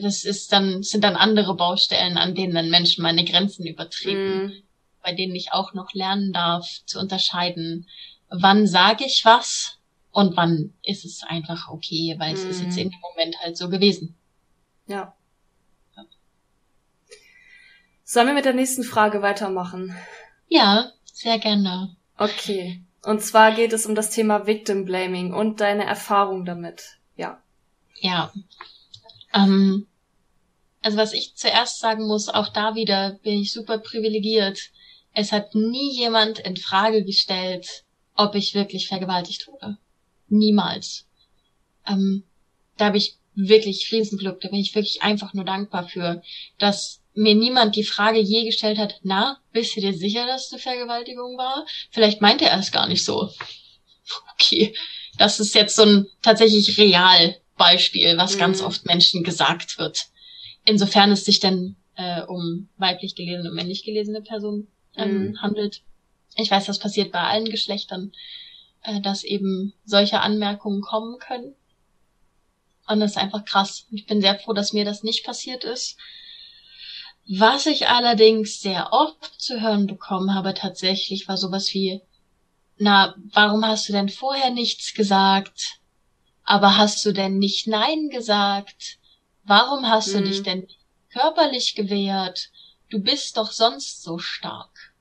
Speaker 2: Das ist dann, sind dann andere Baustellen, an denen dann Menschen meine Grenzen übertreten, mhm. bei denen ich auch noch lernen darf zu unterscheiden, wann sage ich was und wann ist es einfach okay, weil es ist jetzt mhm. in dem Moment halt so gewesen.
Speaker 1: Ja. ja. Sollen wir mit der nächsten Frage weitermachen?
Speaker 2: Ja, sehr gerne.
Speaker 1: Okay. Und zwar geht es um das Thema Victim Blaming und deine Erfahrung damit. Ja.
Speaker 2: Ja. Ähm, also was ich zuerst sagen muss, auch da wieder bin ich super privilegiert. Es hat nie jemand in Frage gestellt, ob ich wirklich vergewaltigt wurde. Niemals. Ähm, da habe ich wirklich Riesenglück, da bin ich wirklich einfach nur dankbar für, dass mir niemand die Frage je gestellt hat, na, bist du dir sicher, dass es eine Vergewaltigung war? Vielleicht meinte er es gar nicht so. Okay, das ist jetzt so ein tatsächlich Realbeispiel, was mhm. ganz oft Menschen gesagt wird. Insofern es sich denn äh, um weiblich gelesene und männlich gelesene Personen ähm, mhm. handelt. Ich weiß, das passiert bei allen Geschlechtern, äh, dass eben solche Anmerkungen kommen können. Und das ist einfach krass. Ich bin sehr froh, dass mir das nicht passiert ist. Was ich allerdings sehr oft zu hören bekommen habe tatsächlich, war sowas wie, na, warum hast du denn vorher nichts gesagt? Aber hast du denn nicht Nein gesagt? Warum hast mhm. du dich denn körperlich gewehrt? Du bist doch sonst so stark.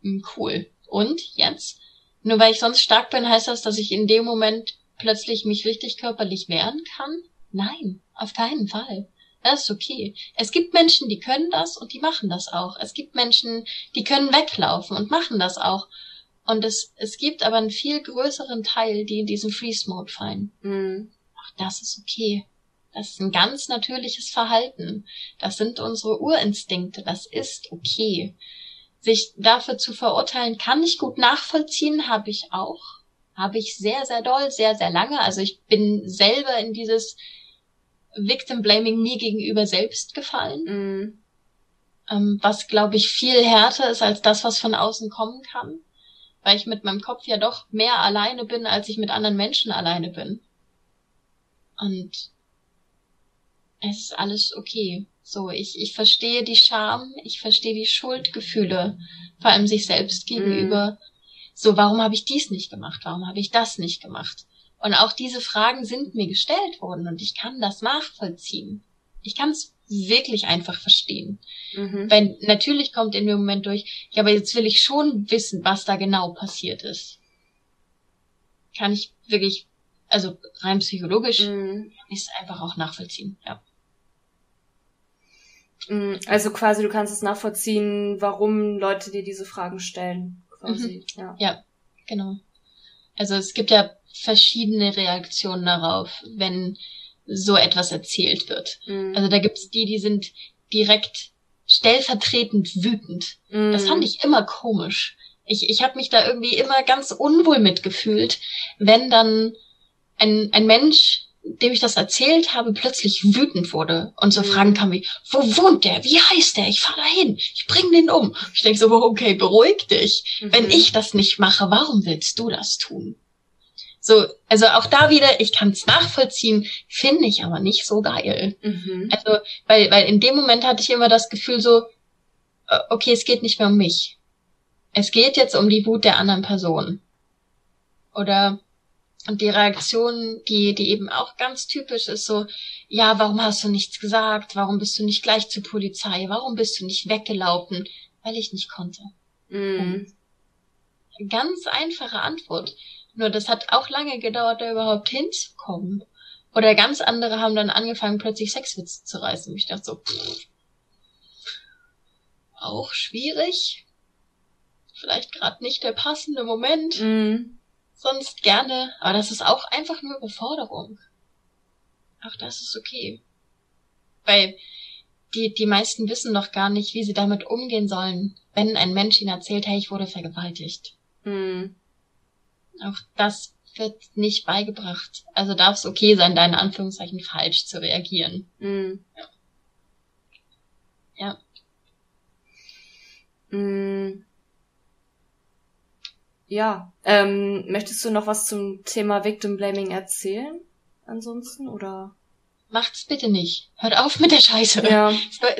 Speaker 2: Hm, cool. Und jetzt? Nur weil ich sonst stark bin, heißt das, dass ich in dem Moment plötzlich mich richtig körperlich wehren kann? Nein, auf keinen Fall. Das ist okay. Es gibt Menschen, die können das und die machen das auch. Es gibt Menschen, die können weglaufen und machen das auch. Und es, es gibt aber einen viel größeren Teil, die in diesen Freeze-Mode fallen. Mhm. Auch das ist okay. Das ist ein ganz natürliches Verhalten. Das sind unsere Urinstinkte. Das ist okay. Sich dafür zu verurteilen, kann ich gut nachvollziehen, habe ich auch. Habe ich sehr, sehr doll, sehr, sehr lange. Also ich bin selber in dieses Victim Blaming mir gegenüber selbst gefallen. Mm. Ähm, was, glaube ich, viel härter ist als das, was von außen kommen kann. Weil ich mit meinem Kopf ja doch mehr alleine bin, als ich mit anderen Menschen alleine bin. Und es ist alles okay. So, ich, ich verstehe die Scham, ich verstehe die Schuldgefühle, vor allem sich selbst gegenüber. Mm. So, warum habe ich dies nicht gemacht? Warum habe ich das nicht gemacht? Und auch diese Fragen sind mir gestellt worden und ich kann das nachvollziehen. Ich kann es wirklich einfach verstehen. Mhm. Weil natürlich kommt in dem Moment durch, ja, aber jetzt will ich schon wissen, was da genau passiert ist. Kann ich wirklich, also rein psychologisch, mhm. ist einfach auch nachvollziehen, ja.
Speaker 1: Mhm. Also quasi, du kannst es nachvollziehen, warum Leute dir diese Fragen stellen, quasi.
Speaker 2: Mhm. Ja. ja, genau. Also es gibt ja verschiedene Reaktionen darauf, wenn so etwas erzählt wird. Mhm. Also da gibt's die, die sind direkt stellvertretend wütend. Mhm. Das fand ich immer komisch. Ich, ich habe mich da irgendwie immer ganz unwohl mitgefühlt, wenn dann ein, ein Mensch, dem ich das erzählt habe, plötzlich wütend wurde und so mhm. Fragen kam wie, wo wohnt der? Wie heißt der? Ich fahr da hin. Ich bring den um. Ich denk so, okay, beruhig dich. Mhm. Wenn ich das nicht mache, warum willst du das tun? So, also auch da wieder, ich kann es nachvollziehen, finde ich aber nicht so geil. Mhm. Also, weil, weil in dem Moment hatte ich immer das Gefühl so, äh, okay, es geht nicht mehr um mich. Es geht jetzt um die Wut der anderen Person. Oder und die Reaktion, die, die eben auch ganz typisch ist, so, ja, warum hast du nichts gesagt? Warum bist du nicht gleich zur Polizei? Warum bist du nicht weggelaufen? Weil ich nicht konnte. Mhm. Ganz einfache Antwort. Nur das hat auch lange gedauert, da überhaupt hinzukommen. Oder ganz andere haben dann angefangen, plötzlich Sexwitze zu reißen. Ich dachte so, pff, auch schwierig. Vielleicht gerade nicht der passende Moment. Mm. Sonst gerne. Aber das ist auch einfach nur Überforderung. Auch das ist okay. Weil die, die meisten wissen doch gar nicht, wie sie damit umgehen sollen, wenn ein Mensch ihnen erzählt, hey, ich wurde vergewaltigt. Mhm. Auch das wird nicht beigebracht. Also darf es okay sein, da in Anführungszeichen falsch zu reagieren. Mhm. Ja. ja.
Speaker 1: Mhm. Ja, ähm, möchtest du noch was zum Thema Victim Blaming erzählen? Ansonsten oder?
Speaker 2: Macht's bitte nicht. Hört auf mit der Scheiße. Ja.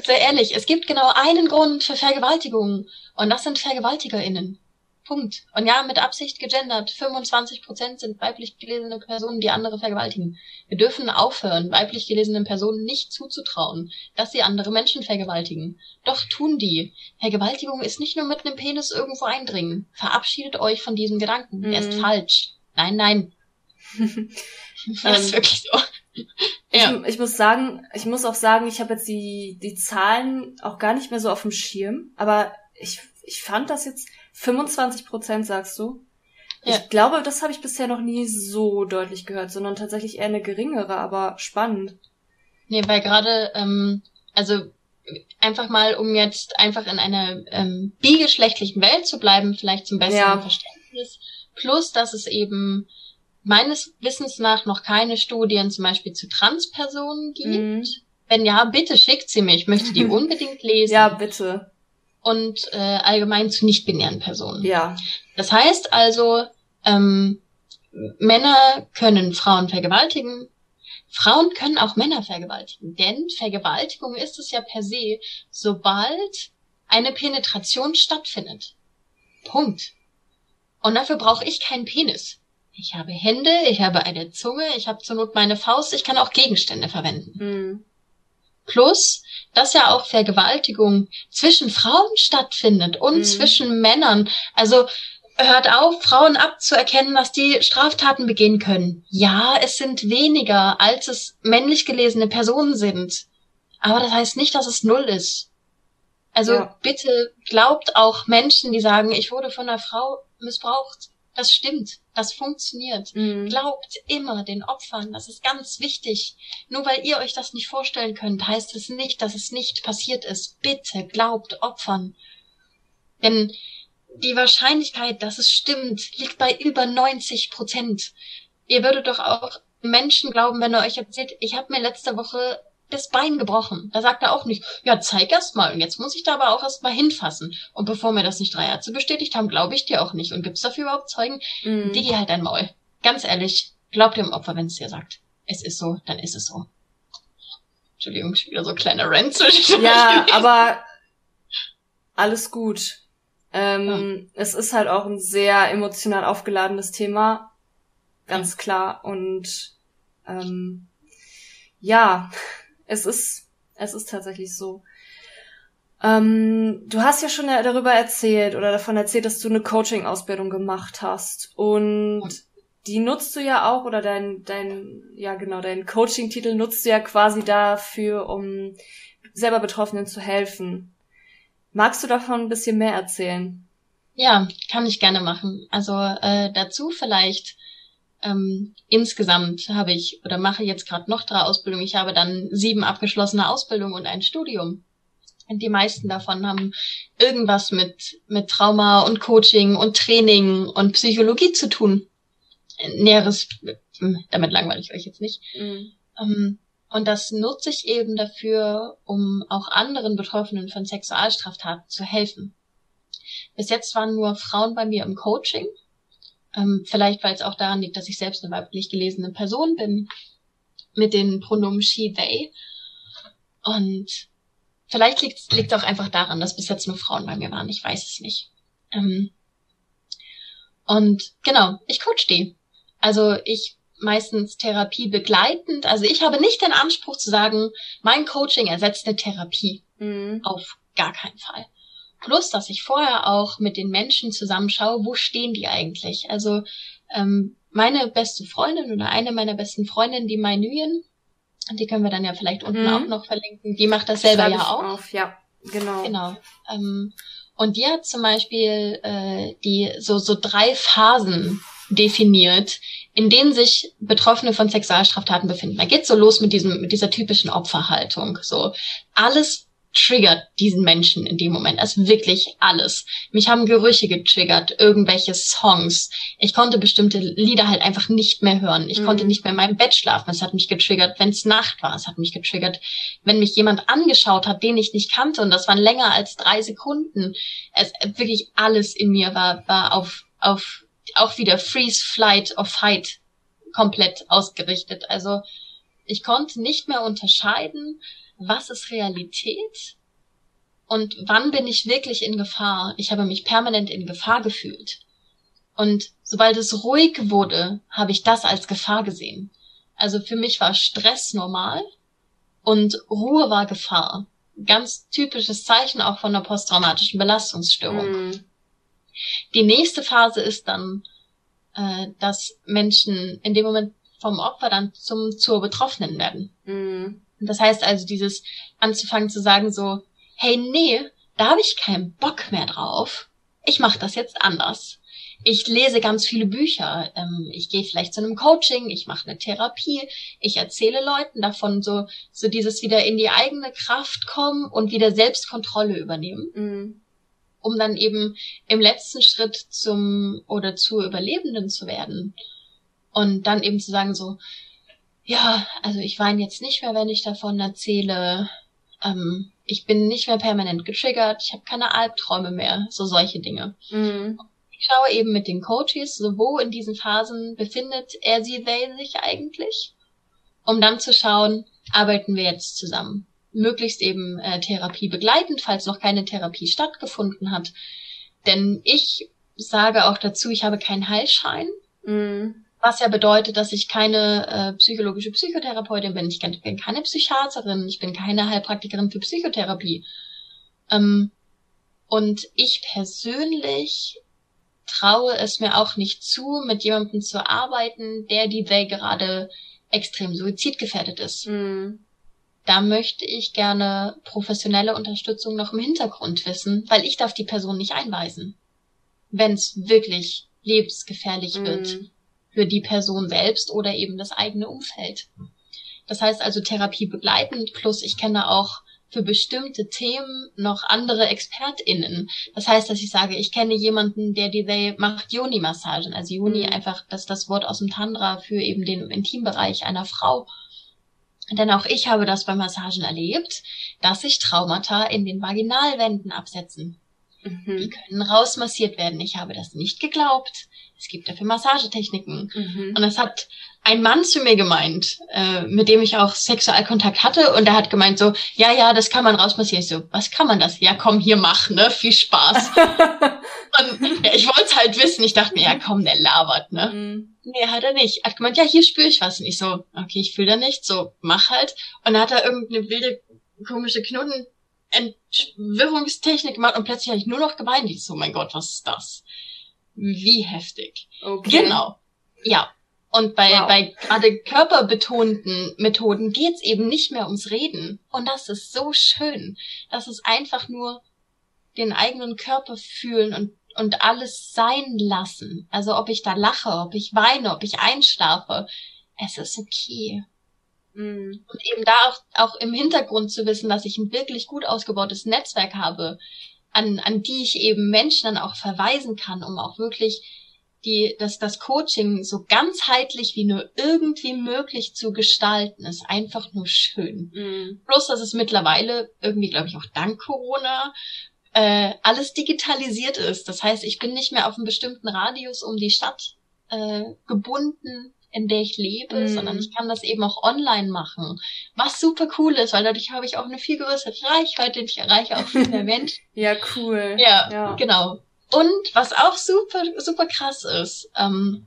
Speaker 2: Sehr ehrlich, es gibt genau einen Grund für Vergewaltigungen und das sind VergewaltigerInnen. Punkt. Und ja, mit Absicht gegendert. 25 Prozent sind weiblich gelesene Personen, die andere vergewaltigen. Wir dürfen aufhören, weiblich gelesenen Personen nicht zuzutrauen, dass sie andere Menschen vergewaltigen. Doch tun die. Vergewaltigung ist nicht nur mit einem Penis irgendwo eindringen. Verabschiedet euch von diesem Gedanken. Mhm. Er ist falsch. Nein, nein.
Speaker 1: das ist ähm, wirklich so. ja. Ich, ich, muss sagen, ich muss auch sagen, ich habe jetzt die, die Zahlen auch gar nicht mehr so auf dem Schirm, aber ich, ich fand das jetzt 25 Prozent, sagst du? Ja. Ich glaube, das habe ich bisher noch nie so deutlich gehört, sondern tatsächlich eher eine geringere, aber spannend.
Speaker 2: Nee, weil gerade, ähm, also einfach mal, um jetzt einfach in einer ähm, bigeschlechtlichen Welt zu bleiben, vielleicht zum besseren ja. Verständnis, plus dass es eben meines Wissens nach noch keine Studien zum Beispiel zu Transpersonen gibt. Mhm. Wenn ja, bitte schickt sie mir. Ich möchte die unbedingt lesen.
Speaker 1: Ja, bitte.
Speaker 2: Und äh, allgemein zu nicht-binären Personen.
Speaker 1: Ja.
Speaker 2: Das heißt also, ähm, Männer können Frauen vergewaltigen. Frauen können auch Männer vergewaltigen. Denn Vergewaltigung ist es ja per se, sobald eine Penetration stattfindet. Punkt. Und dafür brauche ich keinen Penis. Ich habe Hände, ich habe eine Zunge, ich habe zur Not meine Faust, ich kann auch Gegenstände verwenden. Mhm. Plus, dass ja auch Vergewaltigung zwischen Frauen stattfindet und mhm. zwischen Männern. Also hört auf, Frauen abzuerkennen, dass die Straftaten begehen können. Ja, es sind weniger, als es männlich gelesene Personen sind. Aber das heißt nicht, dass es null ist. Also ja. bitte glaubt auch Menschen, die sagen, ich wurde von einer Frau missbraucht. Das stimmt, das funktioniert. Mhm. Glaubt immer den Opfern, das ist ganz wichtig. Nur weil ihr euch das nicht vorstellen könnt, heißt es nicht, dass es nicht passiert ist. Bitte glaubt Opfern. Denn die Wahrscheinlichkeit, dass es stimmt, liegt bei über 90 Prozent. Ihr würdet doch auch Menschen glauben, wenn er euch erzählt, ich habe mir letzte Woche das Bein gebrochen. Da sagt er auch nicht, ja, zeig erst mal. Und jetzt muss ich da aber auch erst mal hinfassen. Und bevor mir das nicht drei Ärzte bestätigt haben, glaube ich dir auch nicht. Und gibt's dafür überhaupt Zeugen? Mm. Digi halt dein Maul. Ganz ehrlich, glaubt dem Opfer, wenn es dir sagt. Es ist so, dann ist es so. Entschuldigung, schon wieder so kleiner Rant zwischen
Speaker 1: Ja, aber alles gut. Ähm, ja. Es ist halt auch ein sehr emotional aufgeladenes Thema. Ganz ja. klar. Und ähm, ja, es ist, es ist tatsächlich so. Ähm, du hast ja schon darüber erzählt oder davon erzählt, dass du eine Coaching-Ausbildung gemacht hast. Und die nutzt du ja auch, oder dein, dein, ja genau, dein Coaching-Titel nutzt du ja quasi dafür, um selber Betroffenen zu helfen. Magst du davon ein bisschen mehr erzählen?
Speaker 2: Ja, kann ich gerne machen. Also äh, dazu vielleicht ähm, insgesamt habe ich oder mache jetzt gerade noch drei Ausbildungen. Ich habe dann sieben abgeschlossene Ausbildungen und ein Studium. Und die meisten davon haben irgendwas mit, mit Trauma und Coaching und Training und Psychologie zu tun. Näheres, hm, damit langweile ich euch jetzt nicht. Mhm. Ähm, und das nutze ich eben dafür, um auch anderen Betroffenen von Sexualstraftaten zu helfen. Bis jetzt waren nur Frauen bei mir im Coaching ähm, vielleicht, weil es auch daran liegt, dass ich selbst eine weiblich gelesene Person bin, mit den Pronomen she, they. Und vielleicht liegt es auch einfach daran, dass bis jetzt nur Frauen bei mir waren. Ich weiß es nicht. Ähm, und genau, ich coach die. Also ich meistens Therapie begleitend. Also ich habe nicht den Anspruch zu sagen, mein Coaching ersetzt eine Therapie. Mhm. Auf gar keinen Fall. Plus, dass ich vorher auch mit den Menschen zusammenschaue, wo stehen die eigentlich? Also ähm, meine beste Freundin oder eine meiner besten Freundinnen, die Mai Nguyen, die können wir dann ja vielleicht unten mhm. auch noch verlinken, die macht das selber ja auch. Auf,
Speaker 1: ja, genau.
Speaker 2: Genau. Ähm, und die hat zum Beispiel äh, die so so drei Phasen definiert, in denen sich Betroffene von Sexualstraftaten befinden. Da geht so los mit diesem, mit dieser typischen Opferhaltung. So alles triggert diesen Menschen in dem Moment. Also wirklich alles. Mich haben Gerüche getriggert, irgendwelche Songs. Ich konnte bestimmte Lieder halt einfach nicht mehr hören. Ich mhm. konnte nicht mehr in meinem Bett schlafen. Es hat mich getriggert, wenn es Nacht war. Es hat mich getriggert, wenn mich jemand angeschaut hat, den ich nicht kannte. Und das waren länger als drei Sekunden. Es wirklich alles in mir war, war auf, auf auch wieder Freeze, Flight or Fight komplett ausgerichtet. Also ich konnte nicht mehr unterscheiden, was ist Realität und wann bin ich wirklich in Gefahr. Ich habe mich permanent in Gefahr gefühlt. Und sobald es ruhig wurde, habe ich das als Gefahr gesehen. Also für mich war Stress normal und Ruhe war Gefahr. Ganz typisches Zeichen auch von einer posttraumatischen Belastungsstörung. Mm. Die nächste Phase ist dann, äh, dass Menschen in dem Moment vom Opfer dann zum zur Betroffenen werden. Mhm. Das heißt also dieses anzufangen zu sagen so, hey nee, da habe ich keinen Bock mehr drauf. Ich mache das jetzt anders. Ich lese ganz viele Bücher. Ähm, ich gehe vielleicht zu einem Coaching. Ich mache eine Therapie. Ich erzähle Leuten davon so so dieses wieder in die eigene Kraft kommen und wieder Selbstkontrolle übernehmen. Mhm um dann eben im letzten Schritt zum oder zur Überlebenden zu werden. Und dann eben zu sagen so, ja, also ich weine jetzt nicht mehr, wenn ich davon erzähle. Ähm, ich bin nicht mehr permanent getriggert, ich habe keine Albträume mehr, so solche Dinge. Mhm. Ich schaue eben mit den Coaches, so wo in diesen Phasen befindet er sie, they sich eigentlich, um dann zu schauen, arbeiten wir jetzt zusammen möglichst eben äh, Therapie begleitend, falls noch keine Therapie stattgefunden hat. Denn ich sage auch dazu, ich habe keinen Heilschein, mm. Was ja bedeutet, dass ich keine äh, psychologische Psychotherapeutin bin. Ich bin keine Psychiaterin, ich bin keine Heilpraktikerin für Psychotherapie. Ähm, und ich persönlich traue es mir auch nicht zu, mit jemandem zu arbeiten, der die Welt gerade extrem suizidgefährdet ist. Mm da möchte ich gerne professionelle Unterstützung noch im Hintergrund wissen, weil ich darf die Person nicht einweisen, wenn es wirklich lebensgefährlich mhm. wird für die Person selbst oder eben das eigene Umfeld. Das heißt also Therapie begleitend, plus ich kenne auch für bestimmte Themen noch andere ExpertInnen. Das heißt, dass ich sage, ich kenne jemanden, der die Welt macht Yoni-Massagen. Also Yoni mhm. einfach, das ist das Wort aus dem Tantra für eben den Intimbereich einer Frau. Denn auch ich habe das bei Massagen erlebt, dass sich Traumata in den Vaginalwänden absetzen. Mhm. Die können rausmassiert werden. Ich habe das nicht geglaubt. Es gibt dafür Massagetechniken. Mhm. Und das hat ein Mann zu mir gemeint, äh, mit dem ich auch Sexualkontakt hatte. Und der hat gemeint so, ja, ja, das kann man rausmassieren. Ich so, was kann man das? Ja, komm, hier mach, ne? Viel Spaß. und ja, ich wollte es halt wissen. Ich dachte mir, ja, komm, der labert, ne? Mhm. Nee, hat er nicht. Er hat gemeint, ja, hier spüre ich was. Und ich so, okay, ich fühle da nicht. So, mach halt. Und dann hat er irgendeine wilde, komische Knoten Entwirrungstechnik gemacht und plötzlich habe ich nur noch geweint. Ich so, mein Gott, was ist das? Wie heftig. Okay. Genau. Ja. Und bei, wow. bei gerade körperbetonten Methoden geht's eben nicht mehr ums Reden. Und das ist so schön. Das ist einfach nur den eigenen Körper fühlen und, und alles sein lassen. Also ob ich da lache, ob ich weine, ob ich einschlafe. Es ist okay. Mhm. Und eben da auch, auch im Hintergrund zu wissen, dass ich ein wirklich gut ausgebautes Netzwerk habe, an, an die ich eben Menschen dann auch verweisen kann, um auch wirklich die, dass das Coaching so ganzheitlich wie nur irgendwie möglich zu gestalten, ist einfach nur schön. Mhm. Bloß, dass es mittlerweile irgendwie, glaube ich, auch dank Corona äh, alles digitalisiert ist. Das heißt, ich bin nicht mehr auf einem bestimmten Radius um die Stadt äh, gebunden, in der ich lebe, mm. sondern ich kann das eben auch online machen. Was super cool ist, weil dadurch habe ich auch eine viel größere Reichweite, ich erreiche auch viel mehr Menschen.
Speaker 1: ja, cool.
Speaker 2: Ja, ja, genau. Und was auch super, super krass ist, ähm,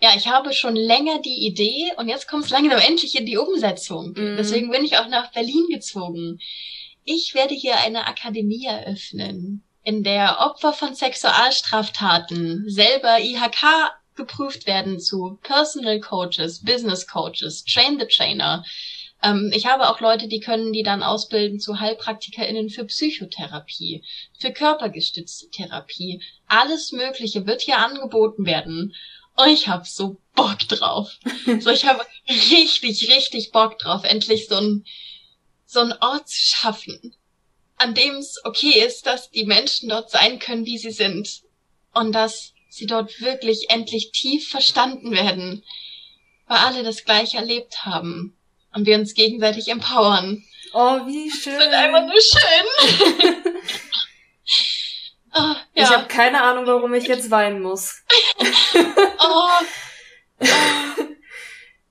Speaker 2: ja, ich habe schon länger die Idee und jetzt kommt es langsam endlich in die Umsetzung. Mm. Deswegen bin ich auch nach Berlin gezogen. Ich werde hier eine Akademie eröffnen, in der Opfer von Sexualstraftaten selber IHK geprüft werden zu Personal Coaches, Business Coaches, Train the Trainer, Ähm, ich habe auch Leute, die können die dann ausbilden zu HeilpraktikerInnen für Psychotherapie, für körpergestützte Therapie. Alles Mögliche wird hier angeboten werden. Und ich habe so Bock drauf. so, ich habe richtig, richtig Bock drauf, endlich so ein so ein Ort zu schaffen, an dem es okay ist, dass die Menschen dort sein können, wie sie sind. Und dass sie dort wirklich endlich tief verstanden werden, weil alle das gleich erlebt haben und wir uns gegenseitig empowern.
Speaker 1: Oh, wie schön. Das
Speaker 2: ist einfach nur schön.
Speaker 1: oh, ja. Ich habe keine Ahnung, warum ich jetzt weinen muss. oh.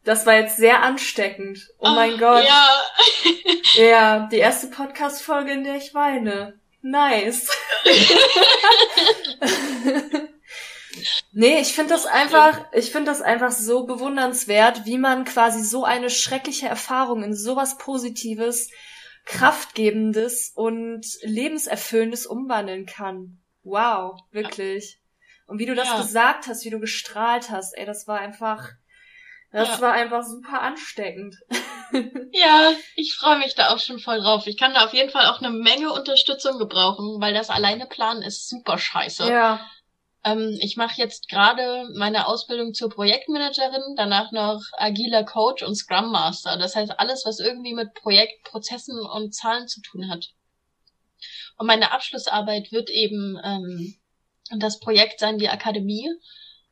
Speaker 1: Das war jetzt sehr ansteckend. Oh, oh mein Gott. Ja. ja, die erste Podcast-Folge, in der ich weine. Nice. Nee, ich finde das einfach, ich finde das einfach so bewundernswert, wie man quasi so eine schreckliche Erfahrung in sowas Positives, Kraftgebendes und Lebenserfüllendes umwandeln kann. Wow, wirklich. Und wie du das ja. gesagt hast, wie du gestrahlt hast, ey, das war einfach, das ja. war einfach super ansteckend.
Speaker 2: ja, ich freue mich da auch schon voll drauf. Ich kann da auf jeden Fall auch eine Menge Unterstützung gebrauchen, weil das alleine planen ist super scheiße. Ja. Ähm, ich mache jetzt gerade meine Ausbildung zur Projektmanagerin, danach noch agiler Coach und Scrum Master. Das heißt alles, was irgendwie mit Projektprozessen und Zahlen zu tun hat. Und meine Abschlussarbeit wird eben ähm, das Projekt sein, die Akademie.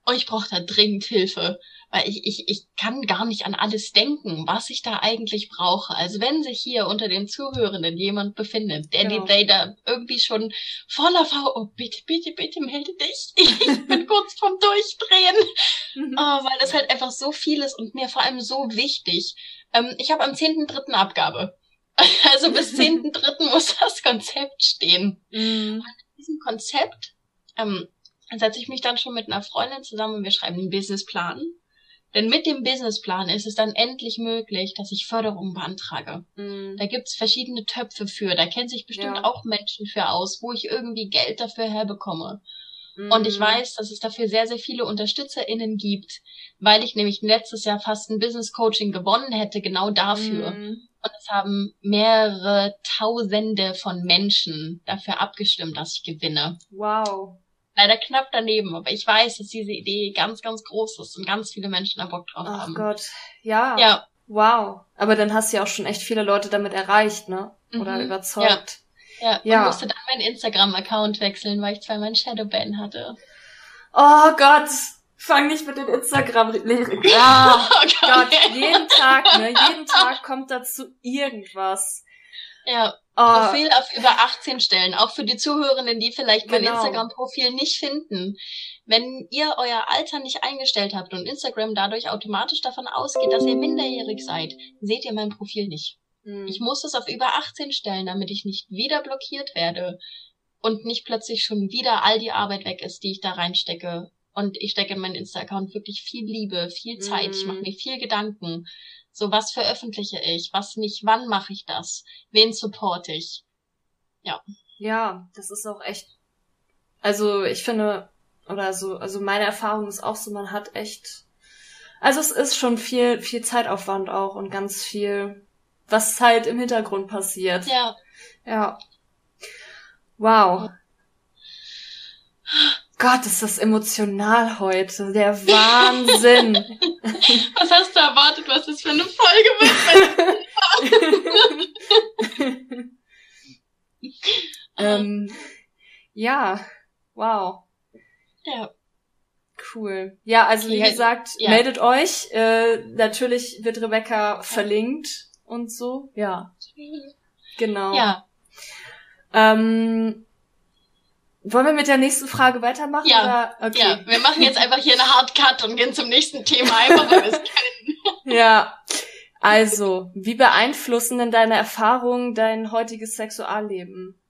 Speaker 2: Und ich brauche da dringend Hilfe weil ich, ich, ich kann gar nicht an alles denken, was ich da eigentlich brauche. Also wenn sich hier unter den Zuhörenden jemand befindet, der genau. die Data irgendwie schon voller V, oh bitte, bitte, bitte melde dich. Ich bin kurz vom Durchdrehen. Mhm. Oh, weil das halt einfach so viel ist und mir vor allem so wichtig. Ähm, ich habe am 10.3. Abgabe. Also bis 10.3. muss das Konzept stehen. Mhm. Und in diesem Konzept ähm, setze ich mich dann schon mit einer Freundin zusammen und wir schreiben einen Businessplan. Denn mit dem Businessplan ist es dann endlich möglich, dass ich Förderungen beantrage. Mhm. Da gibt's verschiedene Töpfe für. Da kennen sich bestimmt ja. auch Menschen für aus, wo ich irgendwie Geld dafür herbekomme. Mhm. Und ich mhm. weiß, dass es dafür sehr, sehr viele UnterstützerInnen gibt, weil ich nämlich letztes Jahr fast ein Business Coaching gewonnen hätte, genau dafür. Mhm. Und es haben mehrere Tausende von Menschen dafür abgestimmt, dass ich gewinne.
Speaker 1: Wow
Speaker 2: leider knapp daneben, aber ich weiß, dass diese Idee ganz, ganz groß ist und ganz viele Menschen da Bock drauf
Speaker 1: Ach
Speaker 2: haben.
Speaker 1: Oh Gott, ja. Ja. Wow. Aber dann hast du ja auch schon echt viele Leute damit erreicht, ne? Oder mhm. überzeugt.
Speaker 2: Ja. ja. ja. Und musste dann meinen Instagram-Account wechseln, weil ich zweimal einen Shadowban hatte.
Speaker 1: Oh Gott. Fang nicht mit den Instagram. Ah, oh Gott, jeden Tag, ne? Jeden Tag kommt dazu irgendwas.
Speaker 2: Ja. Oh. Profil auf über 18 stellen, auch für die Zuhörenden, die vielleicht mein genau. Instagram-Profil nicht finden. Wenn ihr euer Alter nicht eingestellt habt und Instagram dadurch automatisch davon ausgeht, dass ihr minderjährig seid, seht ihr mein Profil nicht. Hm. Ich muss es auf über 18 stellen, damit ich nicht wieder blockiert werde und nicht plötzlich schon wieder all die Arbeit weg ist, die ich da reinstecke. Und ich stecke in meinen Insta-Account wirklich viel Liebe, viel Zeit, hm. ich mache mir viel Gedanken. So, was veröffentliche ich? Was nicht? Wann mache ich das? Wen supporte ich? Ja.
Speaker 1: Ja, das ist auch echt. Also, ich finde, oder so, also meine Erfahrung ist auch so, man hat echt. Also es ist schon viel, viel Zeitaufwand auch und ganz viel, was halt im Hintergrund passiert.
Speaker 2: Ja.
Speaker 1: Ja. Wow. Gott, ist das emotional heute. Der Wahnsinn.
Speaker 2: Was hast du erwartet, was das für eine Folge
Speaker 1: wird? ähm, ja, wow.
Speaker 2: Ja.
Speaker 1: Cool. Ja, also wie gesagt, ja. meldet euch. Äh, natürlich wird Rebecca ja. verlinkt und so. Ja. Genau.
Speaker 2: Ja.
Speaker 1: Ähm, wollen wir mit der nächsten Frage weitermachen?
Speaker 2: Ja, oder? Okay. ja wir machen jetzt einfach hier eine Hard Cut und gehen zum nächsten Thema, einfach weil wir es kennen.
Speaker 1: Ja, also, wie beeinflussen denn deine Erfahrungen dein heutiges Sexualleben?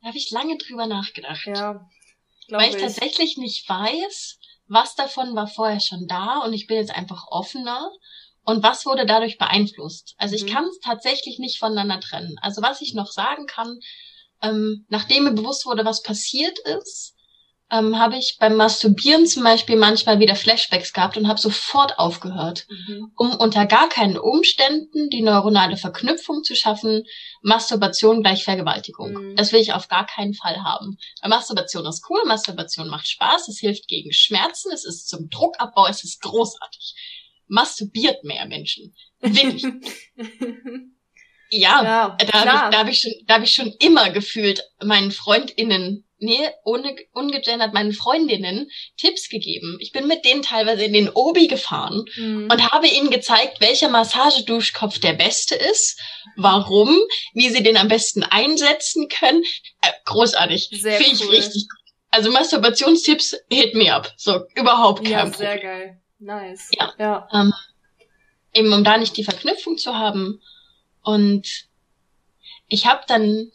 Speaker 2: Da habe ich lange drüber nachgedacht.
Speaker 1: Ja,
Speaker 2: weil ich, ich tatsächlich nicht weiß, was davon war vorher schon da und ich bin jetzt einfach offener und was wurde dadurch beeinflusst. Also ich mhm. kann es tatsächlich nicht voneinander trennen. Also was ich noch sagen kann, ähm, nachdem mir bewusst wurde, was passiert ist, ähm, habe ich beim Masturbieren zum Beispiel manchmal wieder Flashbacks gehabt und habe sofort aufgehört, mhm. um unter gar keinen Umständen die neuronale Verknüpfung zu schaffen, Masturbation gleich Vergewaltigung. Mhm. Das will ich auf gar keinen Fall haben. Weil Masturbation ist cool, Masturbation macht Spaß, es hilft gegen Schmerzen, es ist zum Druckabbau, es ist großartig. Masturbiert mehr Menschen. Wirklich. ja, ja, da habe ich, da hab ich, schon, da hab ich schon immer gefühlt meinen FreundInnen nee, ohne, ungegendert meinen Freundinnen Tipps gegeben. Ich bin mit denen teilweise in den Obi gefahren mhm. und habe ihnen gezeigt, welcher Massageduschkopf der beste ist, warum, wie sie den am besten einsetzen können. Äh, großartig. Sehr Finde ich cool. richtig gut. Also Masturbationstipps hit me up. So, überhaupt kein
Speaker 1: ja,
Speaker 2: Problem.
Speaker 1: sehr geil. Nice.
Speaker 2: Ja. ja. Ähm, eben um da nicht die Verknüpfung zu haben. Und ich habe dann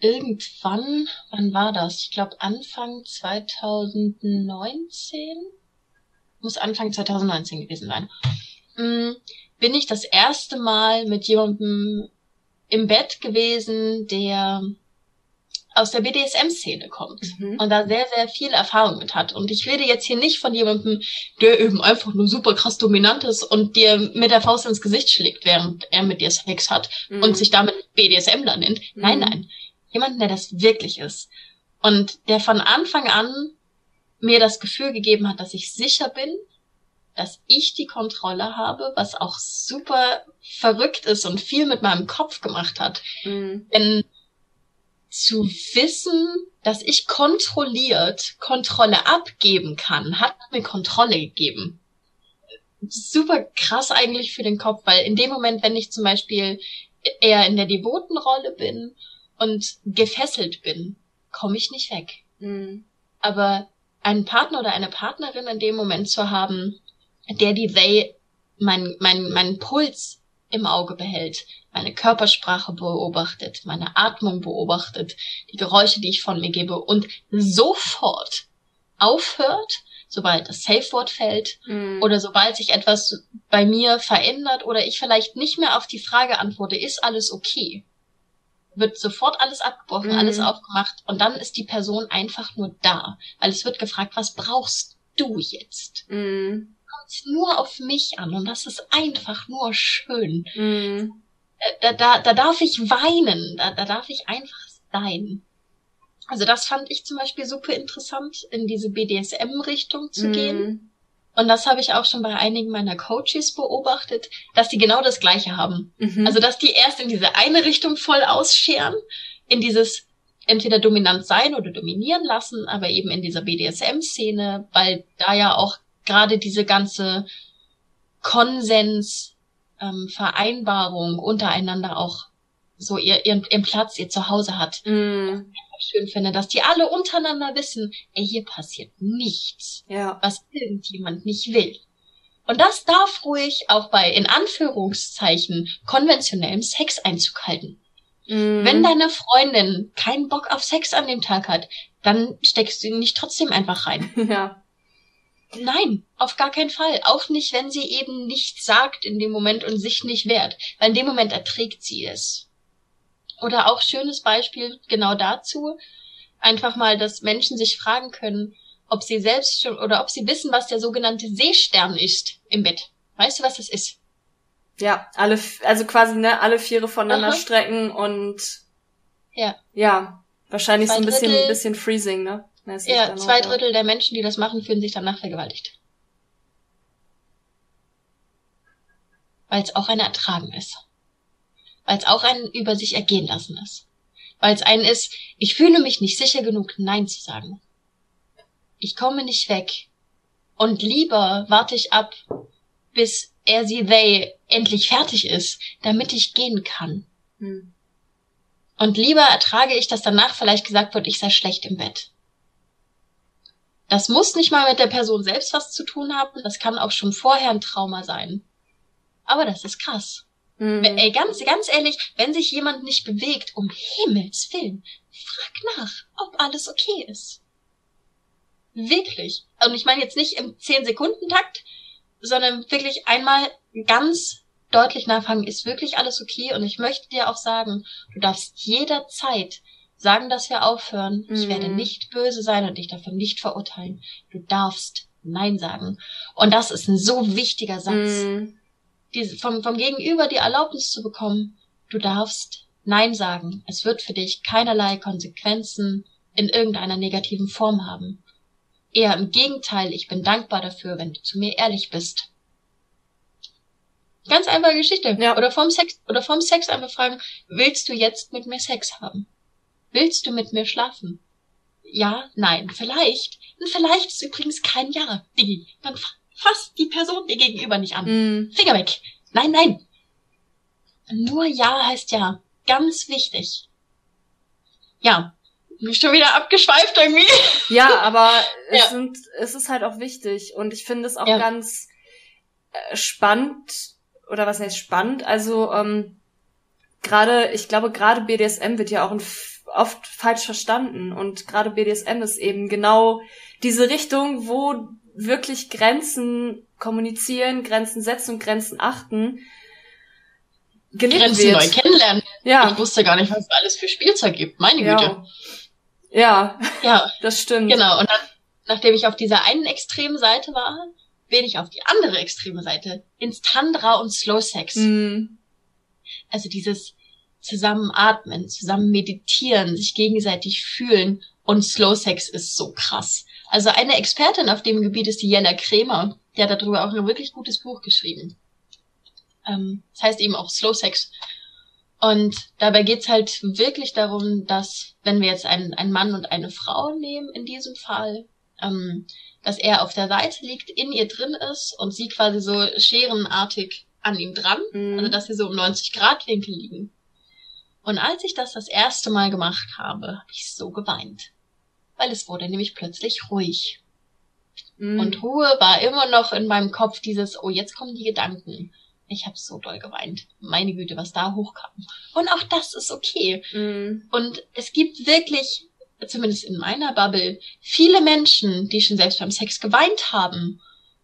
Speaker 2: irgendwann, wann war das? Ich glaube Anfang 2019? Muss Anfang 2019 gewesen sein. Hm, bin ich das erste Mal mit jemandem im Bett gewesen, der aus der BDSM-Szene kommt mhm. und da sehr, sehr viel Erfahrung mit hat. Und ich rede jetzt hier nicht von jemandem, der eben einfach nur super krass dominant ist und dir mit der Faust ins Gesicht schlägt, während er mit dir Sex hat mhm. und sich damit BDSMler nennt. Mhm. Nein, nein jemanden, der das wirklich ist. Und der von Anfang an mir das Gefühl gegeben hat, dass ich sicher bin, dass ich die Kontrolle habe, was auch super verrückt ist und viel mit meinem Kopf gemacht hat. Mhm. Denn zu wissen, dass ich kontrolliert Kontrolle abgeben kann, hat mir Kontrolle gegeben. Super krass eigentlich für den Kopf, weil in dem Moment, wenn ich zum Beispiel eher in der devoten Rolle bin und gefesselt bin, komme ich nicht weg. Mhm. Aber einen Partner oder eine Partnerin in dem Moment zu haben, der die They mein, mein, meinen Puls im Auge behält, meine Körpersprache beobachtet, meine Atmung beobachtet, die Geräusche, die ich von mir gebe und sofort aufhört, sobald das Safe-Wort fällt mm. oder sobald sich etwas bei mir verändert oder ich vielleicht nicht mehr auf die Frage antworte, ist alles okay? wird sofort alles abgebrochen, mhm. alles aufgemacht und dann ist die Person einfach nur da, weil es wird gefragt, was brauchst du jetzt? Mhm. Kommt nur auf mich an und das ist einfach nur schön. Mhm. Da, da, da darf ich weinen, da, da darf ich einfach sein. Also das fand ich zum Beispiel super interessant, in diese BDSM-Richtung zu mhm. gehen. Und das habe ich auch schon bei einigen meiner Coaches beobachtet, dass die genau das Gleiche haben. Mhm. Also, dass die erst in diese eine Richtung voll ausscheren, in dieses entweder dominant sein oder dominieren lassen, aber eben in dieser BDSM-Szene, weil da ja auch gerade diese ganze Konsens, ähm, Vereinbarung untereinander auch so ihr, ihren, ihren Platz, ihr Zuhause hat. Mm schön finde, dass die alle untereinander wissen, ey, hier passiert nichts, ja. was irgendjemand nicht will. Und das darf ruhig auch bei, in Anführungszeichen, konventionellem Sex Einzug halten. Mm. Wenn deine Freundin keinen Bock auf Sex an dem Tag hat, dann steckst du ihn nicht trotzdem einfach rein. Ja. Nein, auf gar keinen Fall. Auch nicht, wenn sie eben nichts sagt in dem Moment und sich nicht wehrt. Weil in dem Moment erträgt sie es. Oder auch schönes Beispiel genau dazu, einfach mal, dass Menschen sich fragen können, ob sie selbst schon oder ob sie wissen, was der sogenannte Seestern ist im Bett. Weißt du, was das ist?
Speaker 1: Ja, alle, also quasi, ne, alle Viere voneinander Aha. strecken und ja, ja, wahrscheinlich zwei so ein bisschen, Drittel, bisschen Freezing, ne?
Speaker 2: Ja, zwei Drittel der Menschen, die das machen, fühlen sich danach vergewaltigt. Weil es auch ein Ertragen ist weil es auch ein über sich ergehen lassen ist. Weil es ein ist, ich fühle mich nicht sicher genug, Nein zu sagen. Ich komme nicht weg. Und lieber warte ich ab, bis er sie they endlich fertig ist, damit ich gehen kann. Hm. Und lieber ertrage ich, dass danach vielleicht gesagt wird, ich sei schlecht im Bett. Das muss nicht mal mit der Person selbst was zu tun haben, das kann auch schon vorher ein Trauma sein. Aber das ist krass. Mhm. Ey, ganz, ganz ehrlich, wenn sich jemand nicht bewegt, um Himmels Willen, frag nach, ob alles okay ist. Wirklich. Und ich meine jetzt nicht im 10-Sekunden-Takt, sondern wirklich einmal ganz deutlich nachfragen, ist wirklich alles okay? Und ich möchte dir auch sagen, du darfst jederzeit sagen das ja aufhören. Ich
Speaker 1: Mhm.
Speaker 2: werde nicht böse sein und dich dafür nicht verurteilen. Du darfst Nein sagen. Und das ist ein so wichtiger Satz.
Speaker 1: Mhm.
Speaker 2: Diese, vom, vom Gegenüber die Erlaubnis zu bekommen, du darfst Nein sagen. Es wird für dich keinerlei Konsequenzen in irgendeiner negativen Form haben. Eher im Gegenteil, ich bin dankbar dafür, wenn du zu mir ehrlich bist. Ganz einfache Geschichte.
Speaker 1: Ja.
Speaker 2: Oder vorm Sex, oder vorm Sex einfach fragen, willst du jetzt mit mir Sex haben? Willst du mit mir schlafen? Ja, nein, vielleicht. Und vielleicht ist übrigens kein Ja, Diggi. Dann fa- fass die Person dir gegenüber nicht an.
Speaker 1: Mhm.
Speaker 2: Finger weg. Nein, nein. Nur Ja heißt Ja. Ganz wichtig. Ja. Bin schon wieder abgeschweift irgendwie.
Speaker 1: Ja, aber es
Speaker 2: Ja.
Speaker 1: sind, es ist halt auch wichtig und ich finde es auch
Speaker 2: Ja.
Speaker 1: ganz äh, spannend oder was heißt spannend? Also ähm, gerade, ich glaube, gerade BDSM wird ja auch in, f- oft falsch verstanden und gerade BDSM ist eben genau diese Richtung, wo wirklich Grenzen kommunizieren, Grenzen setzen und Grenzen achten gelebt
Speaker 2: Grenzen
Speaker 1: wird.
Speaker 2: neu kennenlernen. Ich
Speaker 1: Ja,
Speaker 2: wusste gar nicht, was es alles für Spielzeug gibt. Meine Güte.
Speaker 1: ja, ja,
Speaker 2: Ja,
Speaker 1: das stimmt.
Speaker 2: genau. Und dann, nachdem ich auf dieser einen extremen Seite war, bin ich auf die andere extreme Seite. Ins Tantra und Slow Sex.
Speaker 1: Mhm.
Speaker 2: Also dieses Zusammenatmen, zusammen meditieren, sich gegenseitig fühlen und Slow Sex ist so krass. Also eine Expertin auf dem Gebiet ist die Jella Kremer. Die hat darüber auch ein wirklich gutes Buch geschrieben. Ähm, das heißt eben auch Slow Sex. Und dabei geht's halt wirklich darum, dass, wenn wir jetzt einen, einen Mann und eine Frau nehmen, in diesem Fall, ähm, dass er auf der Seite liegt, in ihr drin ist und sie quasi so scherenartig an ihm dran
Speaker 1: Mhm.
Speaker 2: also dass sie so um 90 Grad Winkel liegen. Und als ich das das erste Mal gemacht habe, habe ich so geweint. Weil es wurde nämlich plötzlich ruhig.
Speaker 1: Mhm.
Speaker 2: Und Ruhe war immer noch in meinem Kopf dieses, oh, jetzt kommen die Gedanken. Ich habe so doll geweint. Meine Güte, was da hochkam. Und auch das ist okay.
Speaker 1: Mhm.
Speaker 2: Und es gibt wirklich, zumindest in meiner Bubble, viele Menschen, die schon selbst beim Sex geweint haben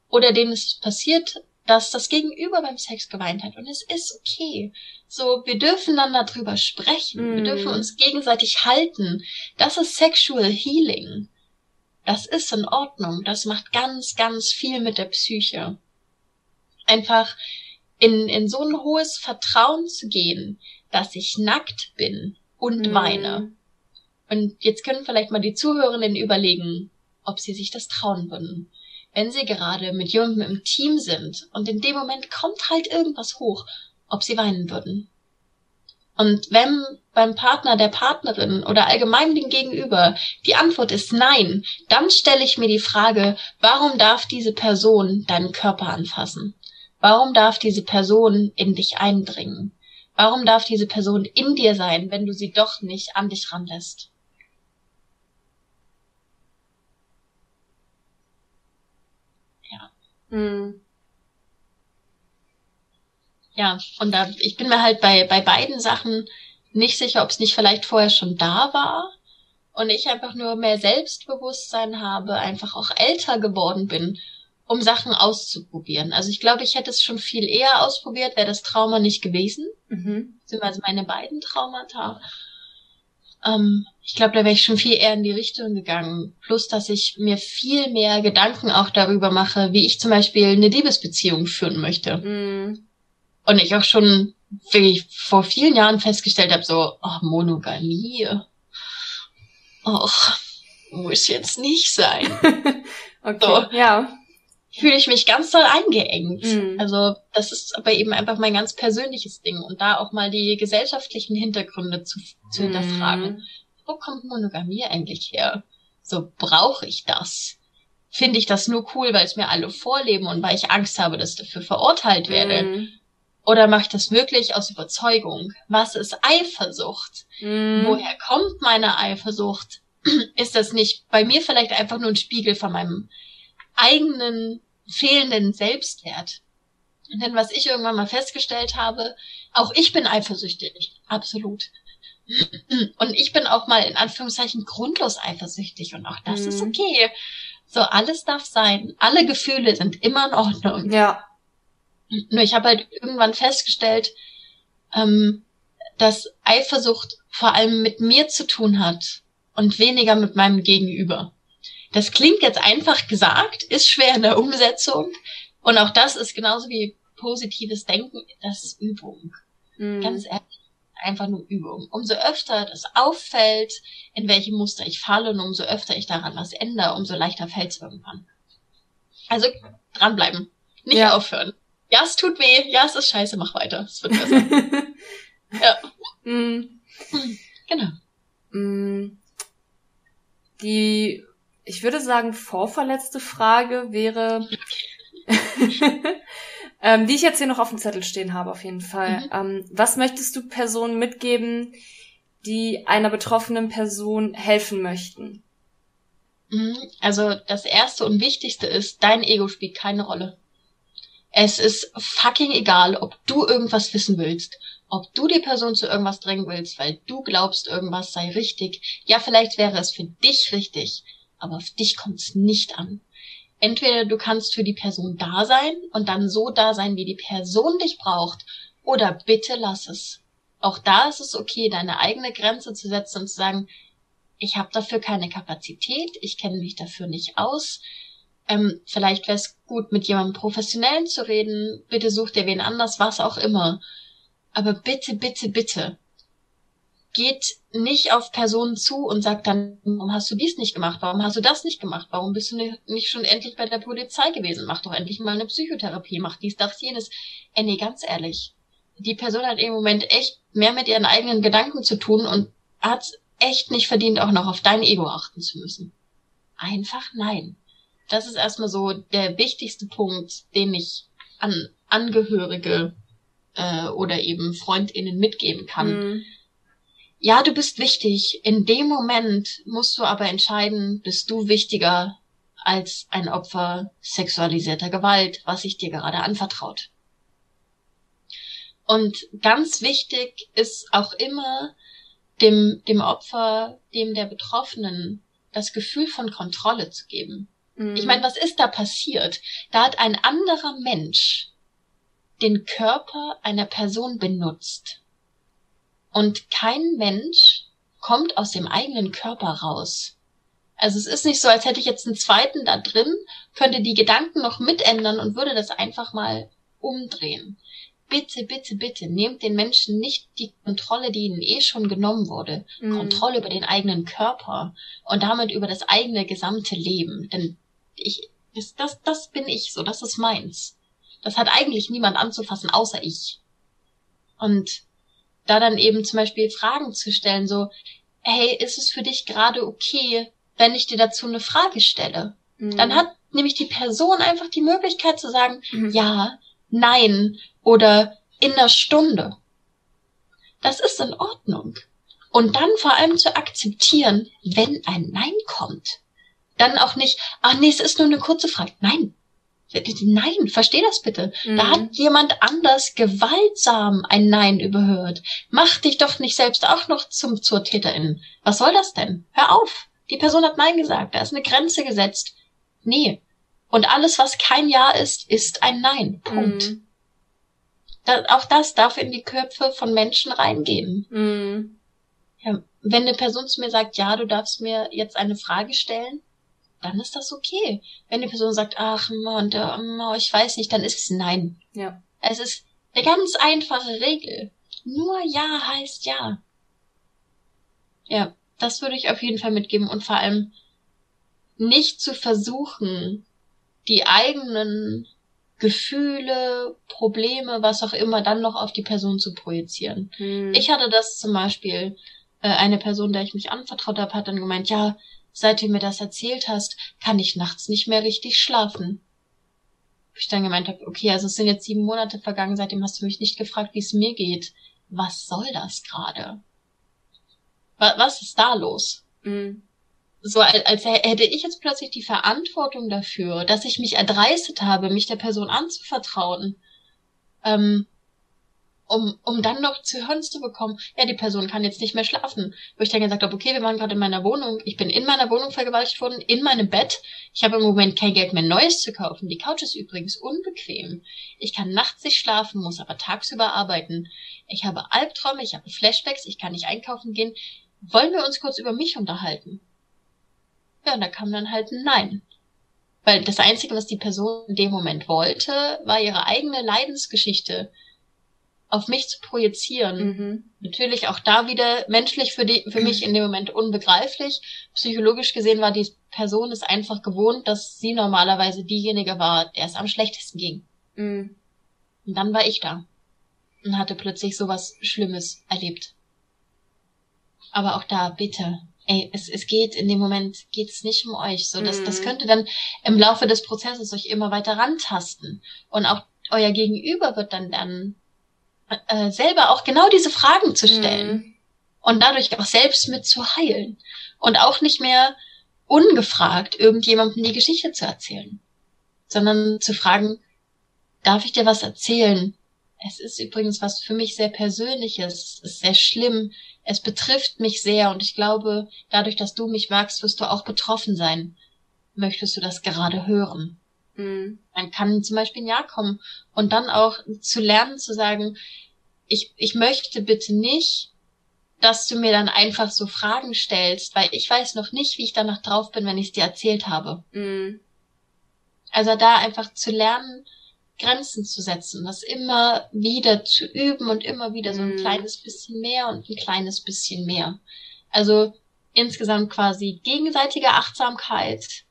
Speaker 2: oder denen es passiert, dass das Gegenüber beim Sex geweint hat. Und es ist okay. So, wir dürfen dann darüber sprechen. Wir
Speaker 1: Mm.
Speaker 2: dürfen uns gegenseitig halten. Das ist Sexual Healing. Das ist in Ordnung. Das macht ganz, ganz viel mit der Psyche. Einfach in, in so ein hohes Vertrauen zu gehen, dass ich nackt bin und
Speaker 1: Mhm.
Speaker 2: weine. Und jetzt können vielleicht mal die Zuhörenden überlegen, ob sie sich das trauen würden. Wenn sie gerade mit jemandem im Team sind und in dem Moment kommt halt irgendwas hoch, ob sie weinen würden. Und wenn beim Partner, der Partnerin oder allgemein dem Gegenüber die Antwort ist nein, dann stelle ich mir die Frage, warum darf diese Person deinen Körper anfassen? Warum darf diese Person in dich eindringen? Warum darf diese Person in dir sein, wenn du sie doch nicht an dich ranlässt?
Speaker 1: Mhm.
Speaker 2: Ja, und da, ich bin mir halt bei, bei beiden Sachen nicht sicher, ob es nicht vielleicht vorher schon da war und ich einfach nur mehr Selbstbewusstsein habe, einfach auch älter geworden bin, um Sachen auszuprobieren. Also ich glaube, ich hätte es schon viel eher ausprobiert, wäre das Trauma nicht gewesen,
Speaker 1: Mhm.
Speaker 2: beziehungsweise meine beiden Traumata. Ähm, ich glaube, da wäre ich schon viel eher in die Richtung gegangen. Plus, dass ich mir viel mehr Gedanken auch darüber mache, wie ich zum Beispiel eine Liebesbeziehung führen möchte.
Speaker 1: Mhm.
Speaker 2: Und ich auch schon wirklich vor vielen Jahren festgestellt habe, so, oh, Monogamie. Och, muss jetzt nicht sein.
Speaker 1: Okay, ja.
Speaker 2: Fühle ich mich ganz doll eingeengt.
Speaker 1: Mhm.
Speaker 2: Also, das ist aber eben einfach mein ganz persönliches Ding. Und da auch mal die gesellschaftlichen Hintergründe zu, zu hinterfragen.
Speaker 1: Mhm.
Speaker 2: Wo kommt Monogamie eigentlich her? So, brauche ich das? Finde ich das nur cool, weil es mir alle vorleben und weil ich Angst habe, dass ich dafür verurteilt werde?
Speaker 1: Mhm.
Speaker 2: Oder mache ich das wirklich aus Überzeugung? Was ist Eifersucht?
Speaker 1: Mhm.
Speaker 2: Woher kommt meine Eifersucht? Ist das nicht bei mir vielleicht einfach nur ein Spiegel von meinem eigenen fehlenden Selbstwert? Denn was ich irgendwann mal festgestellt habe, auch ich bin eifersüchtig. Absolut. Und ich bin auch mal in Anführungszeichen grundlos eifersüchtig und auch das
Speaker 1: Mhm.
Speaker 2: ist okay. So, alles darf sein. Alle Gefühle sind immer in Ordnung.
Speaker 1: Ja.
Speaker 2: Nur ich habe halt irgendwann festgestellt, ähm, dass Eifersucht vor allem mit mir zu tun hat und weniger mit meinem Gegenüber. Das klingt jetzt einfach gesagt, ist schwer in der Umsetzung. Und auch das ist genauso wie positives Denken, das ist Übung. Mhm. Ganz ehrlich, einfach nur Übung. Umso öfter das auffällt, in welchem Muster ich falle und umso öfter ich daran was ändere, umso leichter fällt es irgendwann. Also dranbleiben. Nicht ja. aufhören. Ja, es tut weh. Ja, es ist scheiße. Mach weiter. Es wird besser. ja. Mm. Genau.
Speaker 1: Mm. Die, ich würde sagen, vorverletzte Frage wäre, ähm, die ich jetzt hier noch auf dem Zettel stehen habe, auf jeden Fall. Mhm. Ähm, was möchtest du Personen mitgeben, die einer betroffenen Person helfen möchten?
Speaker 2: Mhm. Also das erste und wichtigste ist, dein Ego spielt keine Rolle. Es ist fucking egal, ob du irgendwas wissen willst, ob du die Person zu irgendwas drängen willst, weil du glaubst, irgendwas sei richtig. Ja, vielleicht wäre es für dich richtig, aber auf dich kommt es nicht an. Entweder du kannst für die Person da sein und dann so da sein, wie die Person dich braucht, oder bitte lass es. Auch da ist es okay, deine eigene Grenze zu setzen und zu sagen, ich habe dafür keine Kapazität, ich kenne mich dafür nicht aus. Ähm, vielleicht wäre es gut, mit jemandem Professionellen zu reden. Bitte such dir wen anders, was auch immer. Aber bitte, bitte, bitte, geht nicht auf Personen zu und sagt dann, warum hast du dies nicht gemacht? Warum hast du das nicht gemacht? Warum bist du nicht schon endlich bei der Polizei gewesen? Mach doch endlich mal eine Psychotherapie, mach dies, das, jenes. Ey, nee, ganz ehrlich. Die Person hat im Moment echt mehr mit ihren eigenen Gedanken zu tun und hat echt nicht verdient, auch noch auf dein Ego achten zu müssen. Einfach nein. Das ist erstmal so der wichtigste Punkt, den ich an Angehörige äh, oder eben Freundinnen mitgeben kann. Mhm. Ja, du bist wichtig. In dem Moment musst du aber entscheiden, bist du wichtiger als ein Opfer sexualisierter Gewalt, was sich dir gerade anvertraut. Und ganz wichtig ist auch immer, dem, dem Opfer, dem der Betroffenen das Gefühl von Kontrolle zu geben. Mhm. Ich meine, was ist da passiert? Da hat ein anderer Mensch den Körper einer Person benutzt. Und kein Mensch kommt aus dem eigenen Körper raus. Also es ist nicht so, als hätte ich jetzt einen zweiten da drin, könnte die Gedanken noch mitändern und würde das einfach mal umdrehen bitte, bitte, bitte, nehmt den Menschen nicht die Kontrolle, die ihnen eh schon genommen wurde. Mhm. Kontrolle über den eigenen Körper und damit über das eigene gesamte Leben. Denn ich, das, das, das bin ich so, das ist meins. Das hat eigentlich niemand anzufassen, außer ich. Und da dann eben zum Beispiel Fragen zu stellen, so, hey, ist es für dich gerade okay, wenn ich dir dazu eine Frage stelle? Mhm. Dann hat nämlich die Person einfach die Möglichkeit zu sagen, mhm. ja, nein oder in einer Stunde. Das ist in Ordnung. Und dann vor allem zu akzeptieren, wenn ein Nein kommt. Dann auch nicht, ach nee, es ist nur eine kurze Frage. Nein. Nein, versteh das bitte. Mhm. Da hat jemand anders gewaltsam ein Nein überhört. Mach dich doch nicht selbst auch noch zum, zur Täterin. Was soll das denn? Hör auf. Die Person hat Nein gesagt. Da ist eine Grenze gesetzt. Nee, und alles, was kein Ja ist, ist ein Nein. Punkt. Mm. Da, auch das darf in die Köpfe von Menschen reingehen. Mm. Ja, wenn eine Person zu mir sagt, ja, du darfst mir jetzt eine Frage stellen, dann ist das okay. Wenn eine Person sagt, ach Mann, oh, ich weiß nicht, dann ist es Nein. Ja. Es ist eine ganz einfache Regel. Nur Ja heißt Ja. Ja, das würde ich auf jeden Fall mitgeben und vor allem nicht zu versuchen, die eigenen Gefühle, Probleme, was auch immer, dann noch auf die Person zu projizieren. Hm. Ich hatte das zum Beispiel, äh, eine Person, der ich mich anvertraut habe, hat dann gemeint, ja, seit du mir das erzählt hast, kann ich nachts nicht mehr richtig schlafen. Ich dann gemeint habe, okay, also es sind jetzt sieben Monate vergangen, seitdem hast du mich nicht gefragt, wie es mir geht. Was soll das gerade? Was ist da los? Mhm so als, als hätte ich jetzt plötzlich die Verantwortung dafür, dass ich mich erdreistet habe, mich der Person anzuvertrauen. Ähm, um, um dann noch zu hören zu bekommen, ja, die Person kann jetzt nicht mehr schlafen. Wo ich dann gesagt habe, okay, wir waren gerade in meiner Wohnung, ich bin in meiner Wohnung vergewaltigt worden, in meinem Bett. Ich habe im Moment kein Geld mehr Neues zu kaufen. Die Couch ist übrigens unbequem. Ich kann nachts nicht schlafen, muss aber tagsüber arbeiten. Ich habe Albträume, ich habe Flashbacks, ich kann nicht einkaufen gehen. Wollen wir uns kurz über mich unterhalten? Ja, und da kam dann halt ein Nein. Weil das Einzige, was die Person in dem Moment wollte, war ihre eigene Leidensgeschichte auf mich zu projizieren. Mhm. Natürlich auch da wieder menschlich für, die, für mich in dem Moment unbegreiflich. Psychologisch gesehen war die Person es einfach gewohnt, dass sie normalerweise diejenige war, der es am schlechtesten ging. Mhm. Und dann war ich da und hatte plötzlich sowas Schlimmes erlebt. Aber auch da, bitte, ey, es, es geht in dem Moment geht's nicht um euch. So, das, mhm. das könnte dann im Laufe des Prozesses euch immer weiter rantasten. Und auch euer Gegenüber wird dann lernen, äh, selber auch genau diese Fragen zu stellen mhm. und dadurch auch selbst mit zu heilen und auch nicht mehr ungefragt irgendjemandem die Geschichte zu erzählen, sondern zu fragen, darf ich dir was erzählen? Es ist übrigens was für mich sehr Persönliches, es ist sehr schlimm, es betrifft mich sehr und ich glaube, dadurch, dass du mich magst, wirst du auch betroffen sein. Möchtest du das gerade hören? Mhm. Dann kann zum Beispiel ein Ja kommen. Und dann auch zu lernen, zu sagen, ich, ich möchte bitte nicht, dass du mir dann einfach so Fragen stellst, weil ich weiß noch nicht, wie ich danach drauf bin, wenn ich es dir erzählt habe. Mhm. Also da einfach zu lernen, Grenzen zu setzen, das immer wieder zu üben und immer wieder so ein mhm. kleines bisschen mehr und ein kleines bisschen mehr. Also insgesamt quasi gegenseitige Achtsamkeit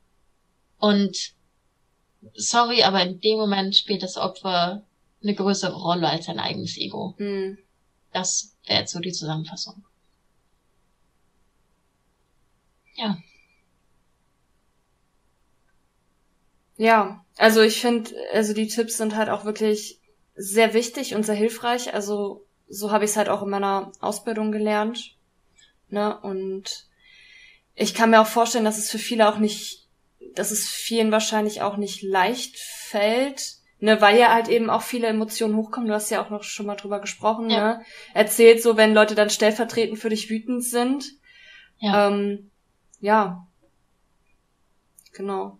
Speaker 2: und sorry, aber in dem Moment spielt das Opfer eine größere Rolle als sein eigenes Ego. Mhm. Das wäre jetzt so die Zusammenfassung. Ja.
Speaker 1: Ja, also ich finde, also die Tipps sind halt auch wirklich sehr wichtig und sehr hilfreich. Also so habe ich es halt auch in meiner Ausbildung gelernt. Ne? Und ich kann mir auch vorstellen, dass es für viele auch nicht dass es vielen wahrscheinlich auch nicht leicht fällt, ne, weil ja halt eben auch viele Emotionen hochkommen. Du hast ja auch noch schon mal drüber gesprochen, ja. ne? Erzählt so, wenn Leute dann stellvertretend für dich wütend sind. Ja. Ähm, ja. Genau.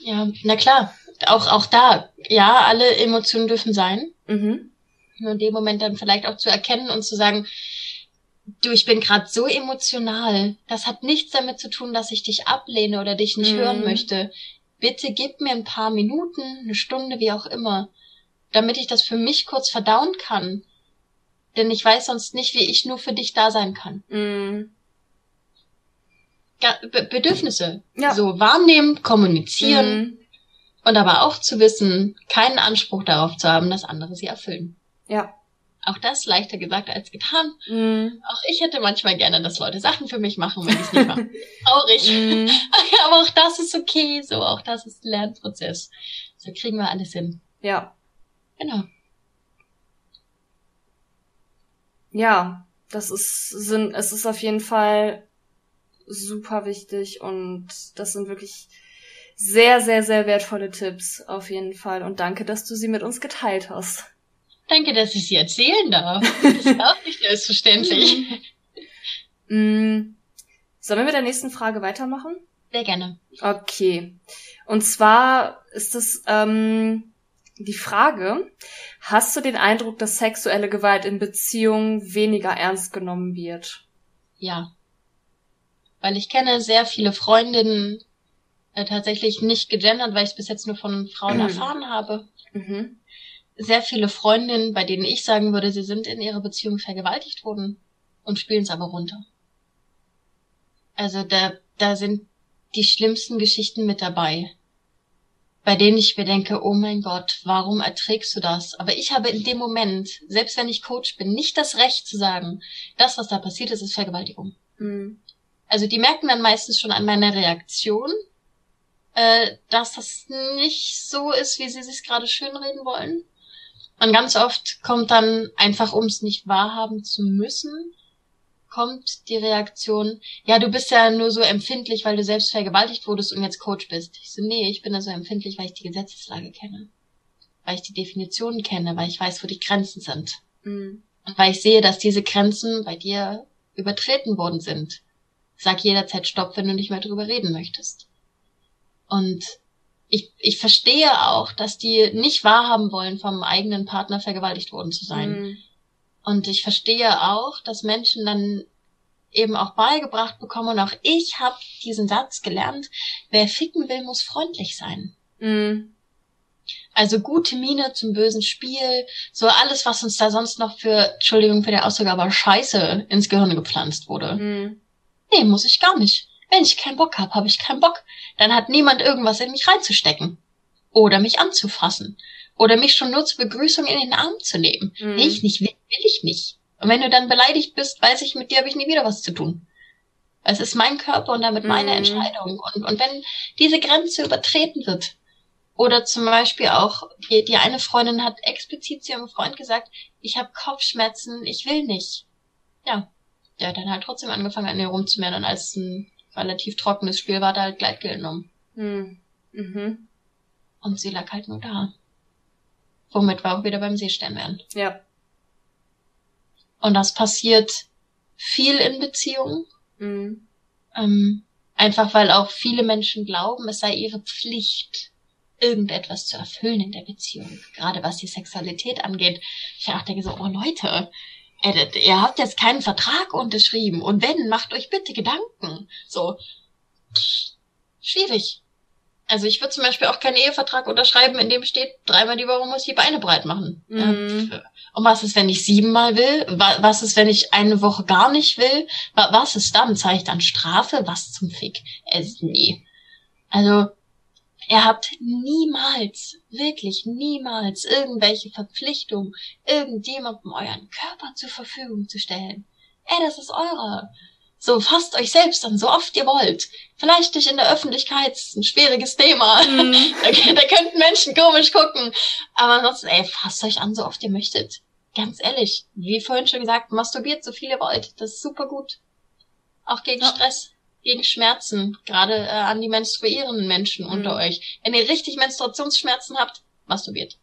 Speaker 2: Ja, na klar. Auch, auch da. Ja, alle Emotionen dürfen sein. Mhm. Nur in dem Moment dann vielleicht auch zu erkennen und zu sagen, du, ich bin gerade so emotional. Das hat nichts damit zu tun, dass ich dich ablehne oder dich nicht mhm. hören möchte. Bitte gib mir ein paar Minuten, eine Stunde, wie auch immer, damit ich das für mich kurz verdauen kann. Denn ich weiß sonst nicht, wie ich nur für dich da sein kann. Mhm. Be Bedürfnisse. Ja. So wahrnehmen, kommunizieren. Mhm. Und aber auch zu wissen, keinen Anspruch darauf zu haben, dass andere sie erfüllen.
Speaker 1: Ja.
Speaker 2: Auch das leichter gesagt als getan. Mm. Auch ich hätte manchmal gerne, dass Leute Sachen für mich machen, wenn ich es nicht mache. Traurig. Mm. Aber auch das ist okay. So, auch das ist ein Lernprozess. So kriegen wir alles hin.
Speaker 1: Ja.
Speaker 2: Genau.
Speaker 1: Ja, das ist, sind, es ist auf jeden Fall super wichtig und das sind wirklich sehr, sehr, sehr wertvolle Tipps auf jeden Fall. Und danke, dass du sie mit uns geteilt hast.
Speaker 2: Danke, dass ich sie erzählen darf. Das ist auch nicht selbstverständlich.
Speaker 1: mm. Sollen wir mit der nächsten Frage weitermachen?
Speaker 2: Sehr gerne.
Speaker 1: Okay. Und zwar ist es ähm, die Frage, hast du den Eindruck, dass sexuelle Gewalt in Beziehungen weniger ernst genommen wird?
Speaker 2: Ja. Weil ich kenne sehr viele Freundinnen, äh, tatsächlich nicht gegendert, weil ich es bis jetzt nur von Frauen erfahren habe. Mhm sehr viele Freundinnen, bei denen ich sagen würde, sie sind in ihrer Beziehung vergewaltigt worden und spielen es aber runter. Also da, da sind die schlimmsten Geschichten mit dabei, bei denen ich mir denke, oh mein Gott, warum erträgst du das? Aber ich habe in dem Moment, selbst wenn ich Coach bin, nicht das Recht zu sagen, das, was da passiert ist, ist Vergewaltigung. Mhm. Also die merken dann meistens schon an meiner Reaktion, äh, dass das nicht so ist, wie sie sich gerade schönreden wollen. Und ganz oft kommt dann einfach, um es nicht wahrhaben zu müssen, kommt die Reaktion, ja, du bist ja nur so empfindlich, weil du selbst vergewaltigt wurdest und jetzt Coach bist. Ich so, nee, ich bin da so empfindlich, weil ich die Gesetzeslage kenne. Weil ich die Definitionen kenne, weil ich weiß, wo die Grenzen sind. Mhm. Und weil ich sehe, dass diese Grenzen bei dir übertreten worden sind, sag jederzeit Stopp, wenn du nicht mehr drüber reden möchtest. Und ich, ich verstehe auch, dass die nicht wahrhaben wollen, vom eigenen Partner vergewaltigt worden zu sein. Mhm. Und ich verstehe auch, dass Menschen dann eben auch beigebracht bekommen und auch ich habe diesen Satz gelernt, wer ficken will, muss freundlich sein. Mhm. Also gute Miene zum bösen Spiel, so alles, was uns da sonst noch für, Entschuldigung für den Ausdruck, aber Scheiße ins Gehirn gepflanzt wurde. Mhm. Nee, muss ich gar nicht. Wenn ich keinen Bock hab, habe ich keinen Bock. Dann hat niemand irgendwas in mich reinzustecken. Oder mich anzufassen. Oder mich schon nur zur Begrüßung in den Arm zu nehmen. Mhm. Nee, ich nicht will, will ich nicht. Und wenn du dann beleidigt bist, weiß ich, mit dir habe ich nie wieder was zu tun. Es ist mein Körper und damit meine mhm. Entscheidung. Und, und wenn diese Grenze übertreten wird, oder zum Beispiel auch, die, die eine Freundin hat explizit zu ihrem Freund gesagt, ich habe Kopfschmerzen, ich will nicht. Ja, der hat dann halt trotzdem angefangen, an ihr rumzumehren und als ein relativ trockenes Spiel war, da halt Gleitgel genommen. Hm. Mhm. Und sie lag halt nur da. Womit wir auch wieder beim Seestern wären. Ja. Und das passiert viel in Beziehungen. Mhm. Ähm, einfach weil auch viele Menschen glauben, es sei ihre Pflicht, irgendetwas zu erfüllen in der Beziehung. Gerade was die Sexualität angeht. Ich dachte so, oh Leute, ihr habt jetzt keinen Vertrag unterschrieben und wenn, macht euch bitte Gedanken. So, schwierig. Also ich würde zum Beispiel auch keinen Ehevertrag unterschreiben, in dem steht, dreimal die Woche muss ich die Beine breit machen. Mhm. Und was ist, wenn ich siebenmal will? Was ist, wenn ich eine Woche gar nicht will? Was ist dann? Zeige ich dann Strafe? Was zum Fick? Es, nee. Also Ihr habt niemals, wirklich niemals irgendwelche Verpflichtung, irgendjemandem euren Körper zur Verfügung zu stellen. Ey, das ist eure. So, fasst euch selbst an, so oft ihr wollt. Vielleicht nicht in der Öffentlichkeit, ist ein schwieriges Thema. Mm. da, da könnten Menschen komisch gucken. Aber ansonsten, ey, fasst euch an, so oft ihr möchtet. Ganz ehrlich, wie vorhin schon gesagt, masturbiert so viel ihr wollt. Das ist super gut. Auch gegen ja. Stress gegen Schmerzen, gerade äh, an die menstruierenden Menschen mhm. unter euch. Wenn ihr richtig Menstruationsschmerzen habt, masturbiert.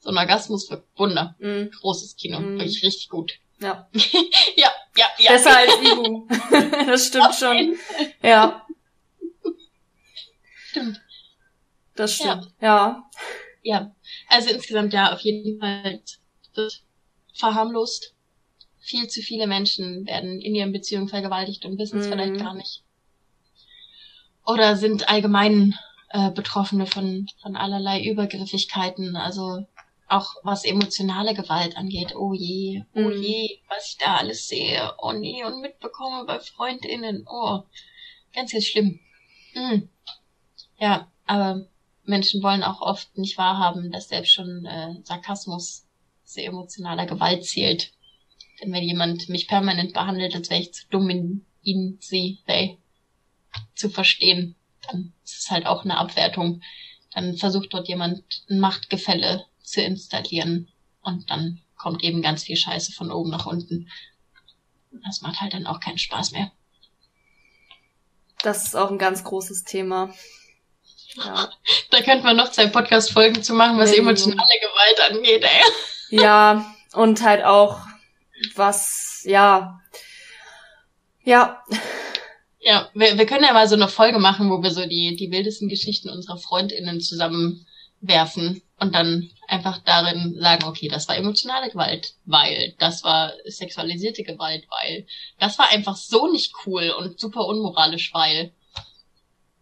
Speaker 2: So ein Orgasmus wird Wunder. Mhm. Großes Kino, mhm. wirklich richtig gut. Ja. ja, ja, ja.
Speaker 1: Besser als Ibu. das stimmt Auf schon. Ja.
Speaker 2: Stimmt.
Speaker 1: Das stimmt. Ja.
Speaker 2: ja. Ja. Also insgesamt ja, auf jeden Fall wird verharmlost viel zu viele Menschen werden in ihren Beziehungen vergewaltigt und wissen es mhm. vielleicht gar nicht. Oder sind allgemein äh, Betroffene von, von allerlei Übergriffigkeiten, also auch was emotionale Gewalt angeht. Oh je, oh mhm. je, was ich da alles sehe. Oh nee, und mitbekomme bei Freundinnen. Oh, ganz, ganz schlimm. Mhm. Ja, aber Menschen wollen auch oft nicht wahrhaben, dass selbst schon äh, Sarkasmus zu emotionaler Gewalt zählt. Denn wenn jemand mich permanent behandelt, als wäre ich zu dumm, in ihn, sie, they zu verstehen, dann ist es halt auch eine Abwertung. Dann versucht dort jemand ein Machtgefälle zu installieren und dann kommt eben ganz viel Scheiße von oben nach unten. Das macht halt dann auch keinen Spaß mehr.
Speaker 1: Das ist auch ein ganz großes Thema.
Speaker 2: Ja. Da könnte man noch zwei Podcast-Folgen zu machen, was emotionale Gewalt angeht, ey.
Speaker 1: Ja, und halt auch was, ja, ja.
Speaker 2: Ja, wir, wir können ja mal so eine Folge machen, wo wir so die, die wildesten Geschichten unserer FreundInnen zusammenwerfen und dann einfach darin sagen, okay, das war emotionale Gewalt, weil, das war sexualisierte Gewalt, weil, das war einfach so nicht cool und super unmoralisch, weil,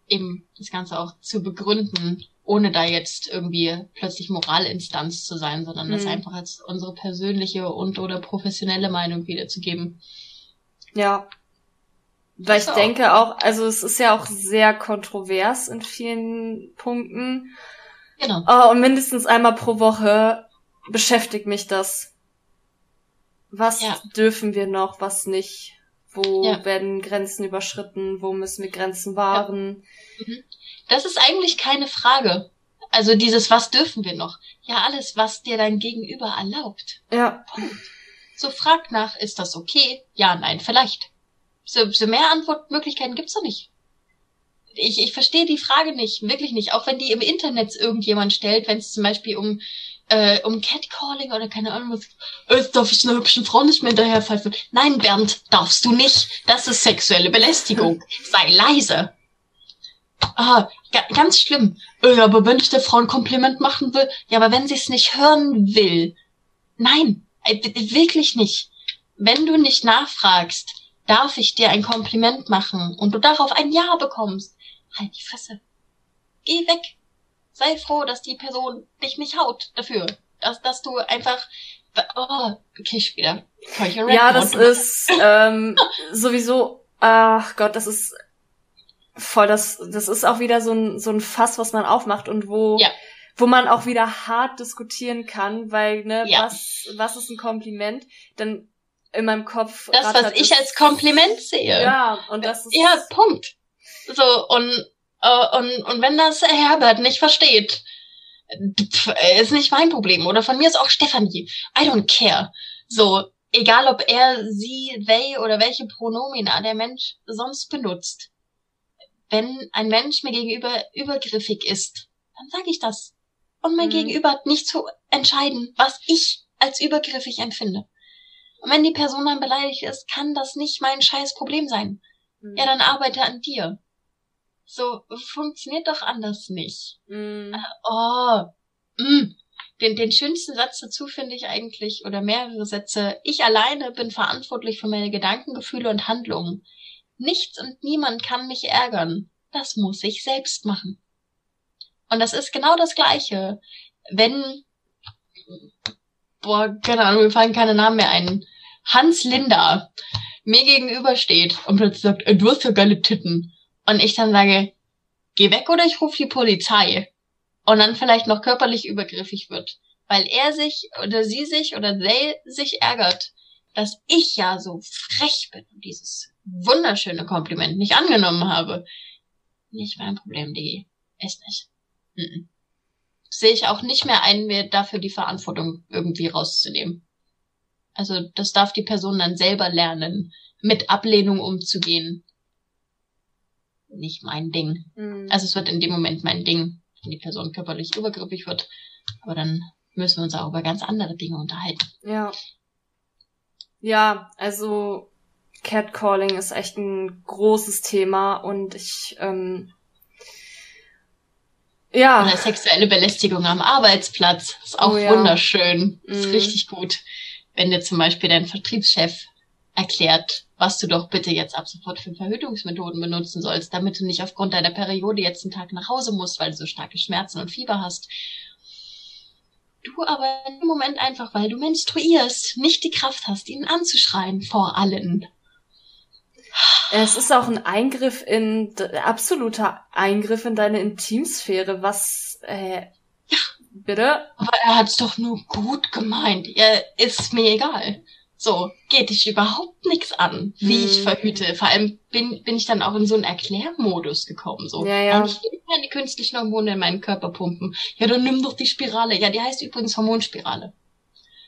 Speaker 2: eben das Ganze auch zu begründen ohne da jetzt irgendwie plötzlich Moralinstanz zu sein, sondern mhm. das einfach als unsere persönliche und oder professionelle Meinung wiederzugeben.
Speaker 1: Ja. Weil ich denke auch, also es ist ja auch sehr kontrovers in vielen Punkten. Genau. Oh, und mindestens einmal pro Woche beschäftigt mich das. Was ja. dürfen wir noch, was nicht? Wo ja. werden Grenzen überschritten? Wo müssen wir Grenzen wahren? Ja. Mhm.
Speaker 2: Das ist eigentlich keine Frage. Also dieses, was dürfen wir noch? Ja, alles, was dir dein Gegenüber erlaubt.
Speaker 1: Ja.
Speaker 2: Punkt. So frag nach, ist das okay? Ja, nein, vielleicht. So, so mehr Antwortmöglichkeiten gibt's doch nicht. Ich, ich verstehe die Frage nicht, wirklich nicht. Auch wenn die im Internet irgendjemand stellt, wenn es zum Beispiel um äh, um Catcalling oder keine Ahnung was. Äh, darf ich einer hübschen Frau nicht mehr hinterherpfeifen? Nein, Bernd, darfst du nicht. Das ist sexuelle Belästigung. Sei leise. Ah, ga ganz schlimm. Äh, aber wenn ich der Frau ein Kompliment machen will, ja, aber wenn sie es nicht hören will. Nein, äh, wirklich nicht. Wenn du nicht nachfragst, darf ich dir ein Kompliment machen und du darauf ein Ja bekommst, halt die Fresse. Geh weg sei froh, dass die Person dich nicht haut dafür. Dass, dass du einfach. Oh, okay, ich wieder.
Speaker 1: Ja, das ist ähm, sowieso. Ach Gott, das ist voll das. Das ist auch wieder so ein so ein Fass, was man aufmacht und wo. Ja wo man auch wieder hart diskutieren kann, weil ne, ja. was was ist ein Kompliment? Dann in meinem Kopf
Speaker 2: das was ich als Kompliment sehe.
Speaker 1: Ja, und das ist
Speaker 2: Ja, Punkt. So und äh, und, und wenn das Herbert nicht versteht, ist nicht mein Problem. Oder von mir ist auch Stefanie. I don't care. So, egal ob er, sie, they oder welche Pronomina der Mensch sonst benutzt. Wenn ein Mensch mir gegenüber übergriffig ist, dann sage ich das. Und mein mhm. Gegenüber hat nicht zu entscheiden, was ich als übergriffig empfinde. Und wenn die Person dann beleidigt ist, kann das nicht mein scheiß Problem sein. Mhm. Ja, dann arbeite an dir. So funktioniert doch anders nicht. Mm. Oh, mm. Den, den schönsten Satz dazu finde ich eigentlich, oder mehrere Sätze. Ich alleine bin verantwortlich für meine Gedanken, Gefühle und Handlungen. Nichts und niemand kann mich ärgern. Das muss ich selbst machen. Und das ist genau das Gleiche. Wenn, boah, keine Ahnung, mir fallen keine Namen mehr ein. Hans Linda mir gegenübersteht und plötzlich sagt, ey, du hast ja geile Titten und ich dann sage, geh weg oder ich rufe die Polizei und dann vielleicht noch körperlich übergriffig wird, weil er sich oder sie sich oder they sich ärgert, dass ich ja so frech bin und dieses wunderschöne Kompliment nicht angenommen habe. Nicht mein Problem, die ist nicht. Mhm. Sehe ich auch nicht mehr ein, mir dafür die Verantwortung irgendwie rauszunehmen. Also das darf die Person dann selber lernen, mit Ablehnung umzugehen nicht mein Ding. Mhm. Also es wird in dem Moment mein Ding, wenn die Person körperlich übergriffig wird. Aber dann müssen wir uns auch über ganz andere Dinge unterhalten.
Speaker 1: Ja. Ja, also Catcalling ist echt ein großes Thema und ich ähm,
Speaker 2: ja. Oder sexuelle Belästigung am Arbeitsplatz ist auch oh, ja. wunderschön. Ist mhm. richtig gut. Wenn dir zum Beispiel dein Vertriebschef erklärt, was du doch bitte jetzt ab sofort für Verhütungsmethoden benutzen sollst, damit du nicht aufgrund deiner Periode jetzt einen Tag nach Hause musst, weil du so starke Schmerzen und Fieber hast. Du aber im Moment einfach, weil du menstruierst, nicht die Kraft hast, ihn anzuschreien vor allen.
Speaker 1: Es ist auch ein Eingriff in, absoluter Eingriff in deine Intimsphäre, was, äh,
Speaker 2: ja. Bitte? Aber er hat's doch nur gut gemeint. Ja, ist mir egal. So, geht dich überhaupt nichts an, wie hm. ich verhüte. Vor allem bin, bin ich dann auch in so einen Erklärmodus gekommen. So,
Speaker 1: ja, ja.
Speaker 2: ich will keine künstlichen Hormone in meinen Körper pumpen. Ja, dann nimm doch die Spirale. Ja, die heißt übrigens Hormonspirale.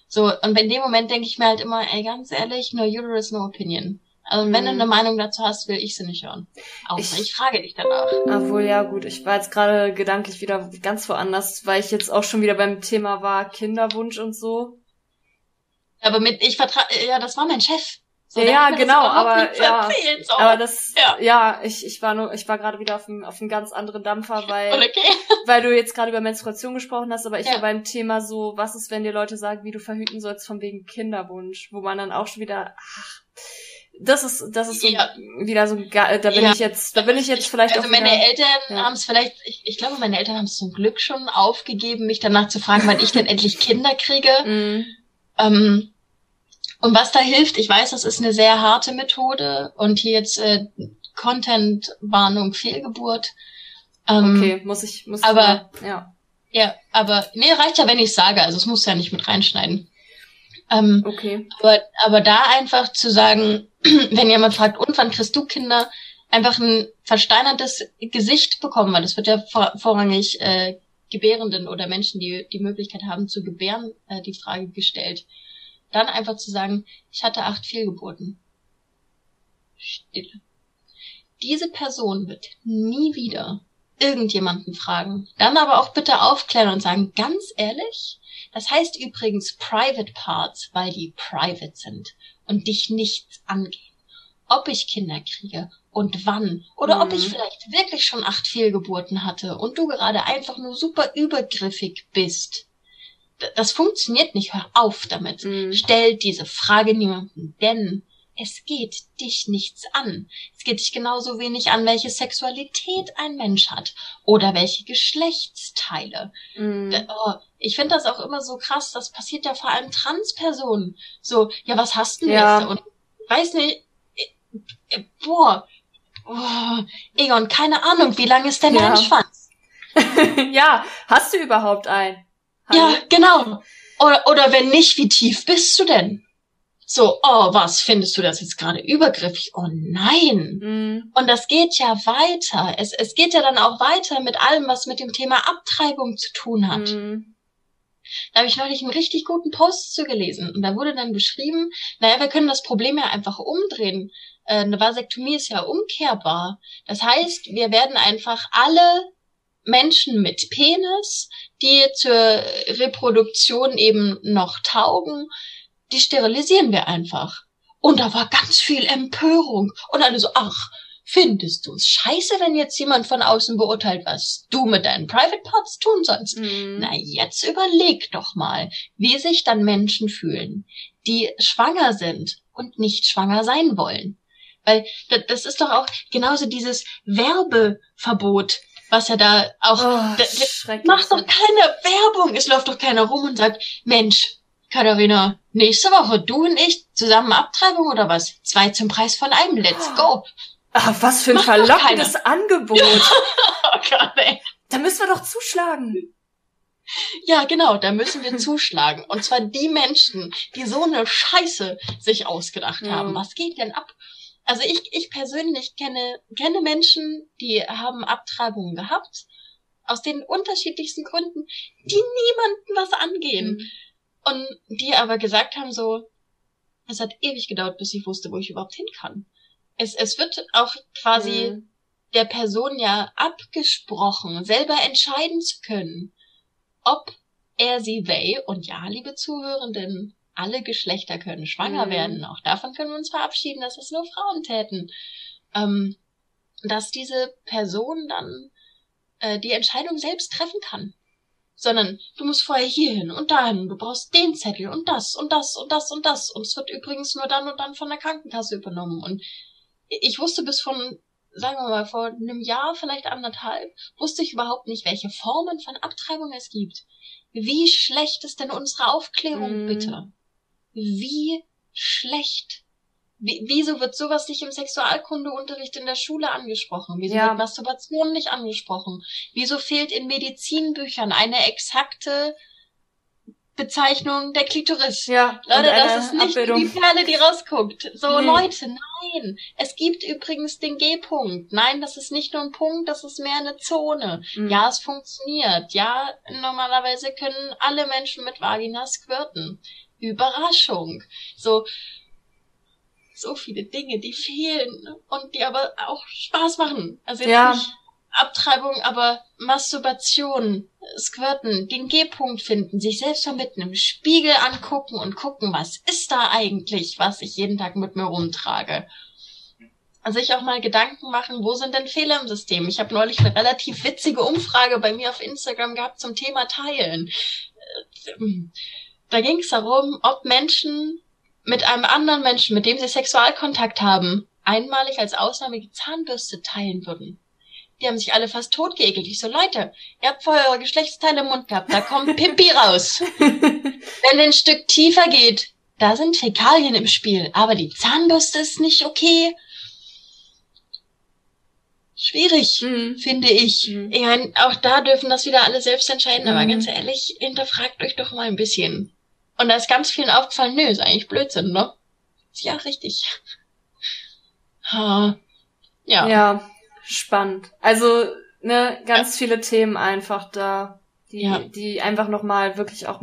Speaker 2: So, und in dem Moment denke ich mir halt immer, ey, ganz ehrlich, no uterus, no opinion. Also wenn hm. du eine Meinung dazu hast, will ich sie nicht hören. Außer ich, ich frage dich danach.
Speaker 1: Obwohl, ja gut, ich war jetzt gerade gedanklich wieder ganz woanders, weil ich jetzt auch schon wieder beim Thema war, Kinderwunsch und so.
Speaker 2: Aber mit, ich vertrage, ja, das war mein Chef.
Speaker 1: So, ja, genau, aber ja, erzählen, so. aber das, ja, ja ich, ich war nur, ich war gerade wieder auf einem, auf einem ganz anderen Dampfer, weil, okay. weil du jetzt gerade über Menstruation gesprochen hast, aber ich ja. war beim Thema so, was ist, wenn dir Leute sagen, wie du verhüten sollst von wegen Kinderwunsch, wo man dann auch schon wieder, ach, das ist, das ist so ja. wieder so, da bin ja. ich jetzt, da bin ich jetzt vielleicht
Speaker 2: also auch. Also meine wieder, Eltern ja. haben es vielleicht, ich, ich glaube, meine Eltern haben es zum Glück schon aufgegeben, mich danach zu fragen, wann ich denn endlich Kinder kriege. Mm. Ähm, und was da hilft, ich weiß, das ist eine sehr harte Methode und hier jetzt äh, Content-Warnung Fehlgeburt.
Speaker 1: Ähm, okay, muss ich, muss
Speaker 2: aber,
Speaker 1: ich ja.
Speaker 2: Ja, aber nee, reicht ja, wenn ich sage, also es muss ja nicht mit reinschneiden. Ähm,
Speaker 1: okay.
Speaker 2: Aber, aber da einfach zu sagen, wenn jemand fragt, und wann kriegst du Kinder, einfach ein versteinertes Gesicht bekommen, weil das wird ja vor, vorrangig äh, Gebärenden oder Menschen, die die Möglichkeit haben zu gebären, äh, die Frage gestellt. Dann einfach zu sagen, ich hatte acht Fehlgeburten. Stille. Diese Person wird nie wieder irgendjemanden fragen. Dann aber auch bitte aufklären und sagen, ganz ehrlich, das heißt übrigens Private Parts, weil die private sind und dich nichts angehen. Ob ich Kinder kriege und wann oder mhm. ob ich mhm. vielleicht wirklich schon acht Fehlgeburten hatte und du gerade einfach nur super übergriffig bist. Das funktioniert nicht. Hör auf damit. Mhm. Stell diese Frage niemandem, denn es geht dich nichts an. Es geht dich genauso wenig an, welche Sexualität ein Mensch hat oder welche Geschlechtsteile. Mm. Oh, ich finde das auch immer so krass. Das passiert ja vor allem Transpersonen. So, ja, was hast du denn ja. jetzt? Und weiß nicht, boah, oh, Egon, keine Ahnung, wie lang ist der ja. Menschschwanz?
Speaker 1: ja, hast du überhaupt einen?
Speaker 2: Ja, genau. Oder, oder wenn nicht, wie tief bist du denn? so, oh, was findest du das jetzt gerade übergriffig? Oh nein. Mhm. Und das geht ja weiter. Es, es geht ja dann auch weiter mit allem, was mit dem Thema Abtreibung zu tun hat. Mhm. Da habe ich neulich einen richtig guten Post zu gelesen. Und da wurde dann beschrieben, naja, wir können das Problem ja einfach umdrehen. Äh, eine Vasektomie ist ja umkehrbar. Das heißt, wir werden einfach alle Menschen mit Penis, die zur Reproduktion eben noch taugen, die sterilisieren wir einfach. Und da war ganz viel Empörung. Und alle so, ach, findest du es scheiße, wenn jetzt jemand von außen beurteilt, was du mit deinen Private Parts tun sollst? Mm. Na, jetzt überleg doch mal, wie sich dann Menschen fühlen, die schwanger sind und nicht schwanger sein wollen. Weil das ist doch auch genauso dieses Werbeverbot, was ja da auch. Oh, mach doch keine Werbung. Es läuft doch keiner rum und sagt, Mensch, Katharina, nächste Woche du und ich zusammen Abtreibung oder was? Zwei zum Preis von einem. Let's go.
Speaker 1: Ach, was für ein Macht verlockendes Angebot. oh Gott, ey. Da müssen wir doch zuschlagen.
Speaker 2: Ja, genau, da müssen wir zuschlagen. Und zwar die Menschen, die so eine Scheiße sich ausgedacht ja. haben. Was geht denn ab? Also ich, ich persönlich kenne, kenne Menschen, die haben Abtreibungen gehabt, aus den unterschiedlichsten Gründen, die niemanden was angehen. Mhm. Und die aber gesagt haben so, es hat ewig gedauert, bis ich wusste, wo ich überhaupt hin kann. Es, es wird auch quasi mhm. der Person ja abgesprochen, selber entscheiden zu können, ob er sie will. Und ja, liebe Zuhörenden, alle Geschlechter können schwanger mhm. werden. Auch davon können wir uns verabschieden, dass es nur Frauen täten. Ähm, dass diese Person dann äh, die Entscheidung selbst treffen kann sondern du musst vorher hierhin und dahin, du brauchst den Zettel und das und das und das und das und es wird übrigens nur dann und dann von der Krankenkasse übernommen und ich wusste bis von, sagen wir mal, vor einem Jahr, vielleicht anderthalb, wusste ich überhaupt nicht, welche Formen von Abtreibung es gibt. Wie schlecht ist denn unsere Aufklärung, mm. bitte? Wie schlecht wie, wieso wird sowas nicht im Sexualkundeunterricht in der Schule angesprochen? Wieso ja. wird Masturbation nicht angesprochen? Wieso fehlt in Medizinbüchern eine exakte Bezeichnung der Klitoris?
Speaker 1: Ja,
Speaker 2: Leute, das ist nicht Abbildung. die Perle, die rausguckt. So, nee. Leute, nein. Es gibt übrigens den G-Punkt. Nein, das ist nicht nur ein Punkt, das ist mehr eine Zone. Mhm. Ja, es funktioniert. Ja, normalerweise können alle Menschen mit Vagina squirten. Überraschung. So, so viele Dinge, die fehlen und die aber auch Spaß machen. Also jetzt ja. nicht Abtreibung, aber Masturbation, Squirten, den G-Punkt finden, sich selbst mal mit einem Spiegel angucken und gucken, was ist da eigentlich, was ich jeden Tag mit mir rumtrage. Also sich auch mal Gedanken machen, wo sind denn Fehler im System? Ich habe neulich eine relativ witzige Umfrage bei mir auf Instagram gehabt zum Thema Teilen. Da ging es darum, ob Menschen mit einem anderen Menschen, mit dem sie Sexualkontakt haben, einmalig als Ausnahme die Zahnbürste teilen würden. Die haben sich alle fast totgeekelt. Ich so, Leute, ihr habt vorher eure Geschlechtsteile im Mund gehabt, da kommt Pipi raus. Wenn ein Stück tiefer geht, da sind Fäkalien im Spiel, aber die Zahnbürste ist nicht okay. Schwierig, mhm. finde ich. Mhm. ich auch da dürfen das wieder alle selbst entscheiden, mhm. aber ganz ehrlich, hinterfragt euch doch mal ein bisschen. Und da ist ganz vielen aufgefallen, nö, ist eigentlich Blödsinn, ne? Ja, richtig.
Speaker 1: Ha. Ja. Ja, spannend. Also, ne, ganz ja. viele Themen einfach da, die, ja. die einfach nochmal wirklich auch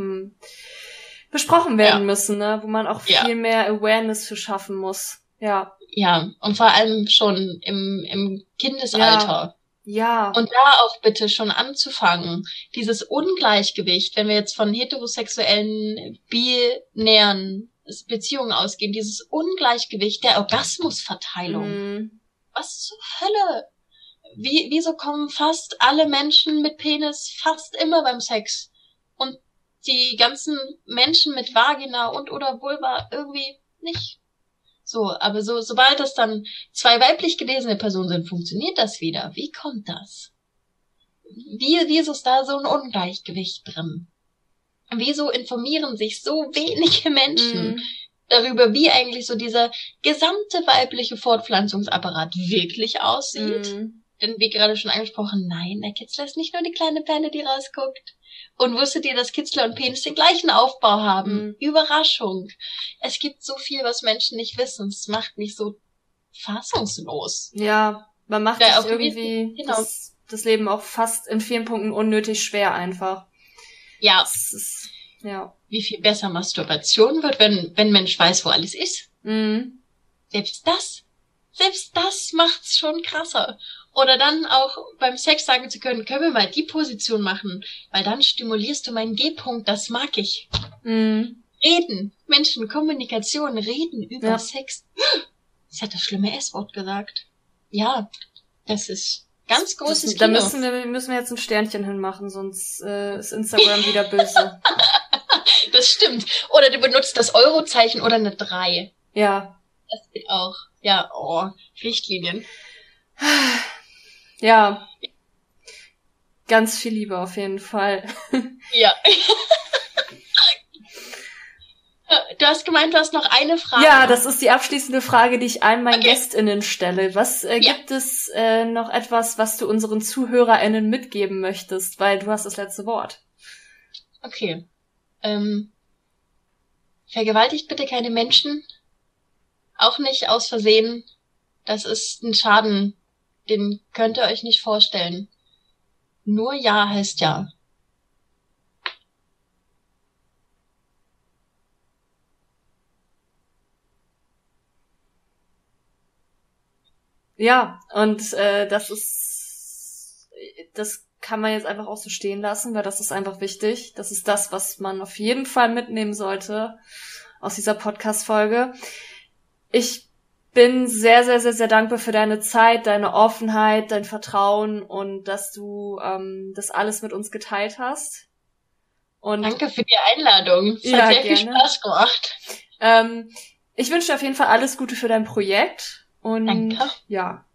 Speaker 1: besprochen werden ja. müssen, ne? Wo man auch viel mehr Awareness für schaffen muss. Ja.
Speaker 2: Ja, und vor allem schon im, im Kindesalter.
Speaker 1: Ja.
Speaker 2: Und da auch bitte schon anzufangen. Dieses Ungleichgewicht, wenn wir jetzt von heterosexuellen, binären Beziehungen ausgehen, dieses Ungleichgewicht der Orgasmusverteilung.
Speaker 1: Mhm.
Speaker 2: Was zur Hölle? Wie, wieso kommen fast alle Menschen mit Penis fast immer beim Sex? Und die ganzen Menschen mit Vagina und oder Vulva irgendwie nicht. So, aber so, sobald das dann zwei weiblich gelesene Personen sind, funktioniert das wieder. Wie kommt das? Wie, wieso ist da so ein Ungleichgewicht drin? Wieso informieren sich so wenige Menschen
Speaker 1: Mhm.
Speaker 2: darüber, wie eigentlich so dieser gesamte weibliche Fortpflanzungsapparat wirklich aussieht?
Speaker 1: Mhm.
Speaker 2: Denn wie gerade schon angesprochen, nein, der Kitzler ist nicht nur die kleine Perle, die rausguckt. Und wusstet ihr, dass Kitzler und Penis den gleichen Aufbau haben?
Speaker 1: Mhm.
Speaker 2: Überraschung. Es gibt so viel, was Menschen nicht wissen. Es macht mich so fassungslos.
Speaker 1: Ja, man macht
Speaker 2: Ja,
Speaker 1: sich irgendwie
Speaker 2: genau.
Speaker 1: das, das Leben auch fast in vielen Punkten unnötig schwer einfach.
Speaker 2: Ja,
Speaker 1: ist, ja.
Speaker 2: wie viel besser Masturbation wird, wenn, wenn Mensch weiß, wo alles ist.
Speaker 1: Mhm.
Speaker 2: Selbst das, selbst das macht's schon krasser. Oder dann auch beim Sex sagen zu können, können wir mal die Position machen, weil dann stimulierst du meinen G-Punkt, das mag ich.
Speaker 1: Mhm.
Speaker 2: Reden, Menschen, Kommunikation, reden über
Speaker 1: Ja.
Speaker 2: Sex. Sie hat das schlimme S-Wort gesagt. Ja, das ist ganz großes
Speaker 1: Das, da
Speaker 2: Kino.
Speaker 1: müssen wir, müssen wir jetzt ein Sternchen hinmachen, sonst äh, ist Instagram wieder böse.
Speaker 2: Das stimmt. Oder du benutzt das Eurozeichen oder eine 3.
Speaker 1: Ja.
Speaker 2: Das geht auch. Ja, oh, Richtlinien.
Speaker 1: Ja. Ganz viel Liebe auf jeden Fall.
Speaker 2: Ja. Du hast gemeint, du hast noch eine Frage.
Speaker 1: Ja, das ist die abschließende Frage, die ich allen meinen
Speaker 2: Okay.
Speaker 1: GästInnen stelle. Was äh,
Speaker 2: Ja.
Speaker 1: gibt es äh, noch etwas, was du unseren ZuhörerInnen mitgeben möchtest? Weil du hast das letzte Wort.
Speaker 2: Okay. Ähm, vergewaltigt bitte keine Menschen. Auch nicht aus Versehen. Das ist ein Schaden, den könnt ihr euch nicht vorstellen. Nur Ja heißt Ja.
Speaker 1: Ja, und äh, das ist, das kann man jetzt einfach auch so stehen lassen, weil das ist einfach wichtig. Das ist das, was man auf jeden Fall mitnehmen sollte aus dieser Podcast-Folge. Ich bin sehr, sehr, sehr, sehr dankbar für deine Zeit, deine Offenheit, dein Vertrauen und dass du ähm, das alles mit uns geteilt hast. Und
Speaker 2: Danke für die Einladung. Es
Speaker 1: Ja,
Speaker 2: hat sehr viel
Speaker 1: gerne.
Speaker 2: Spaß gemacht.
Speaker 1: ähm, ich wünsche dir auf jeden Fall alles Gute für dein Projekt. Und
Speaker 2: Danke.
Speaker 1: ja.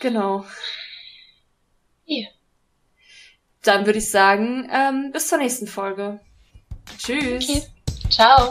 Speaker 1: Genau.
Speaker 2: Ja.
Speaker 1: Dann würde ich sagen, ähm, bis zur nächsten Folge. Tschüss.
Speaker 2: Okay. Ciao.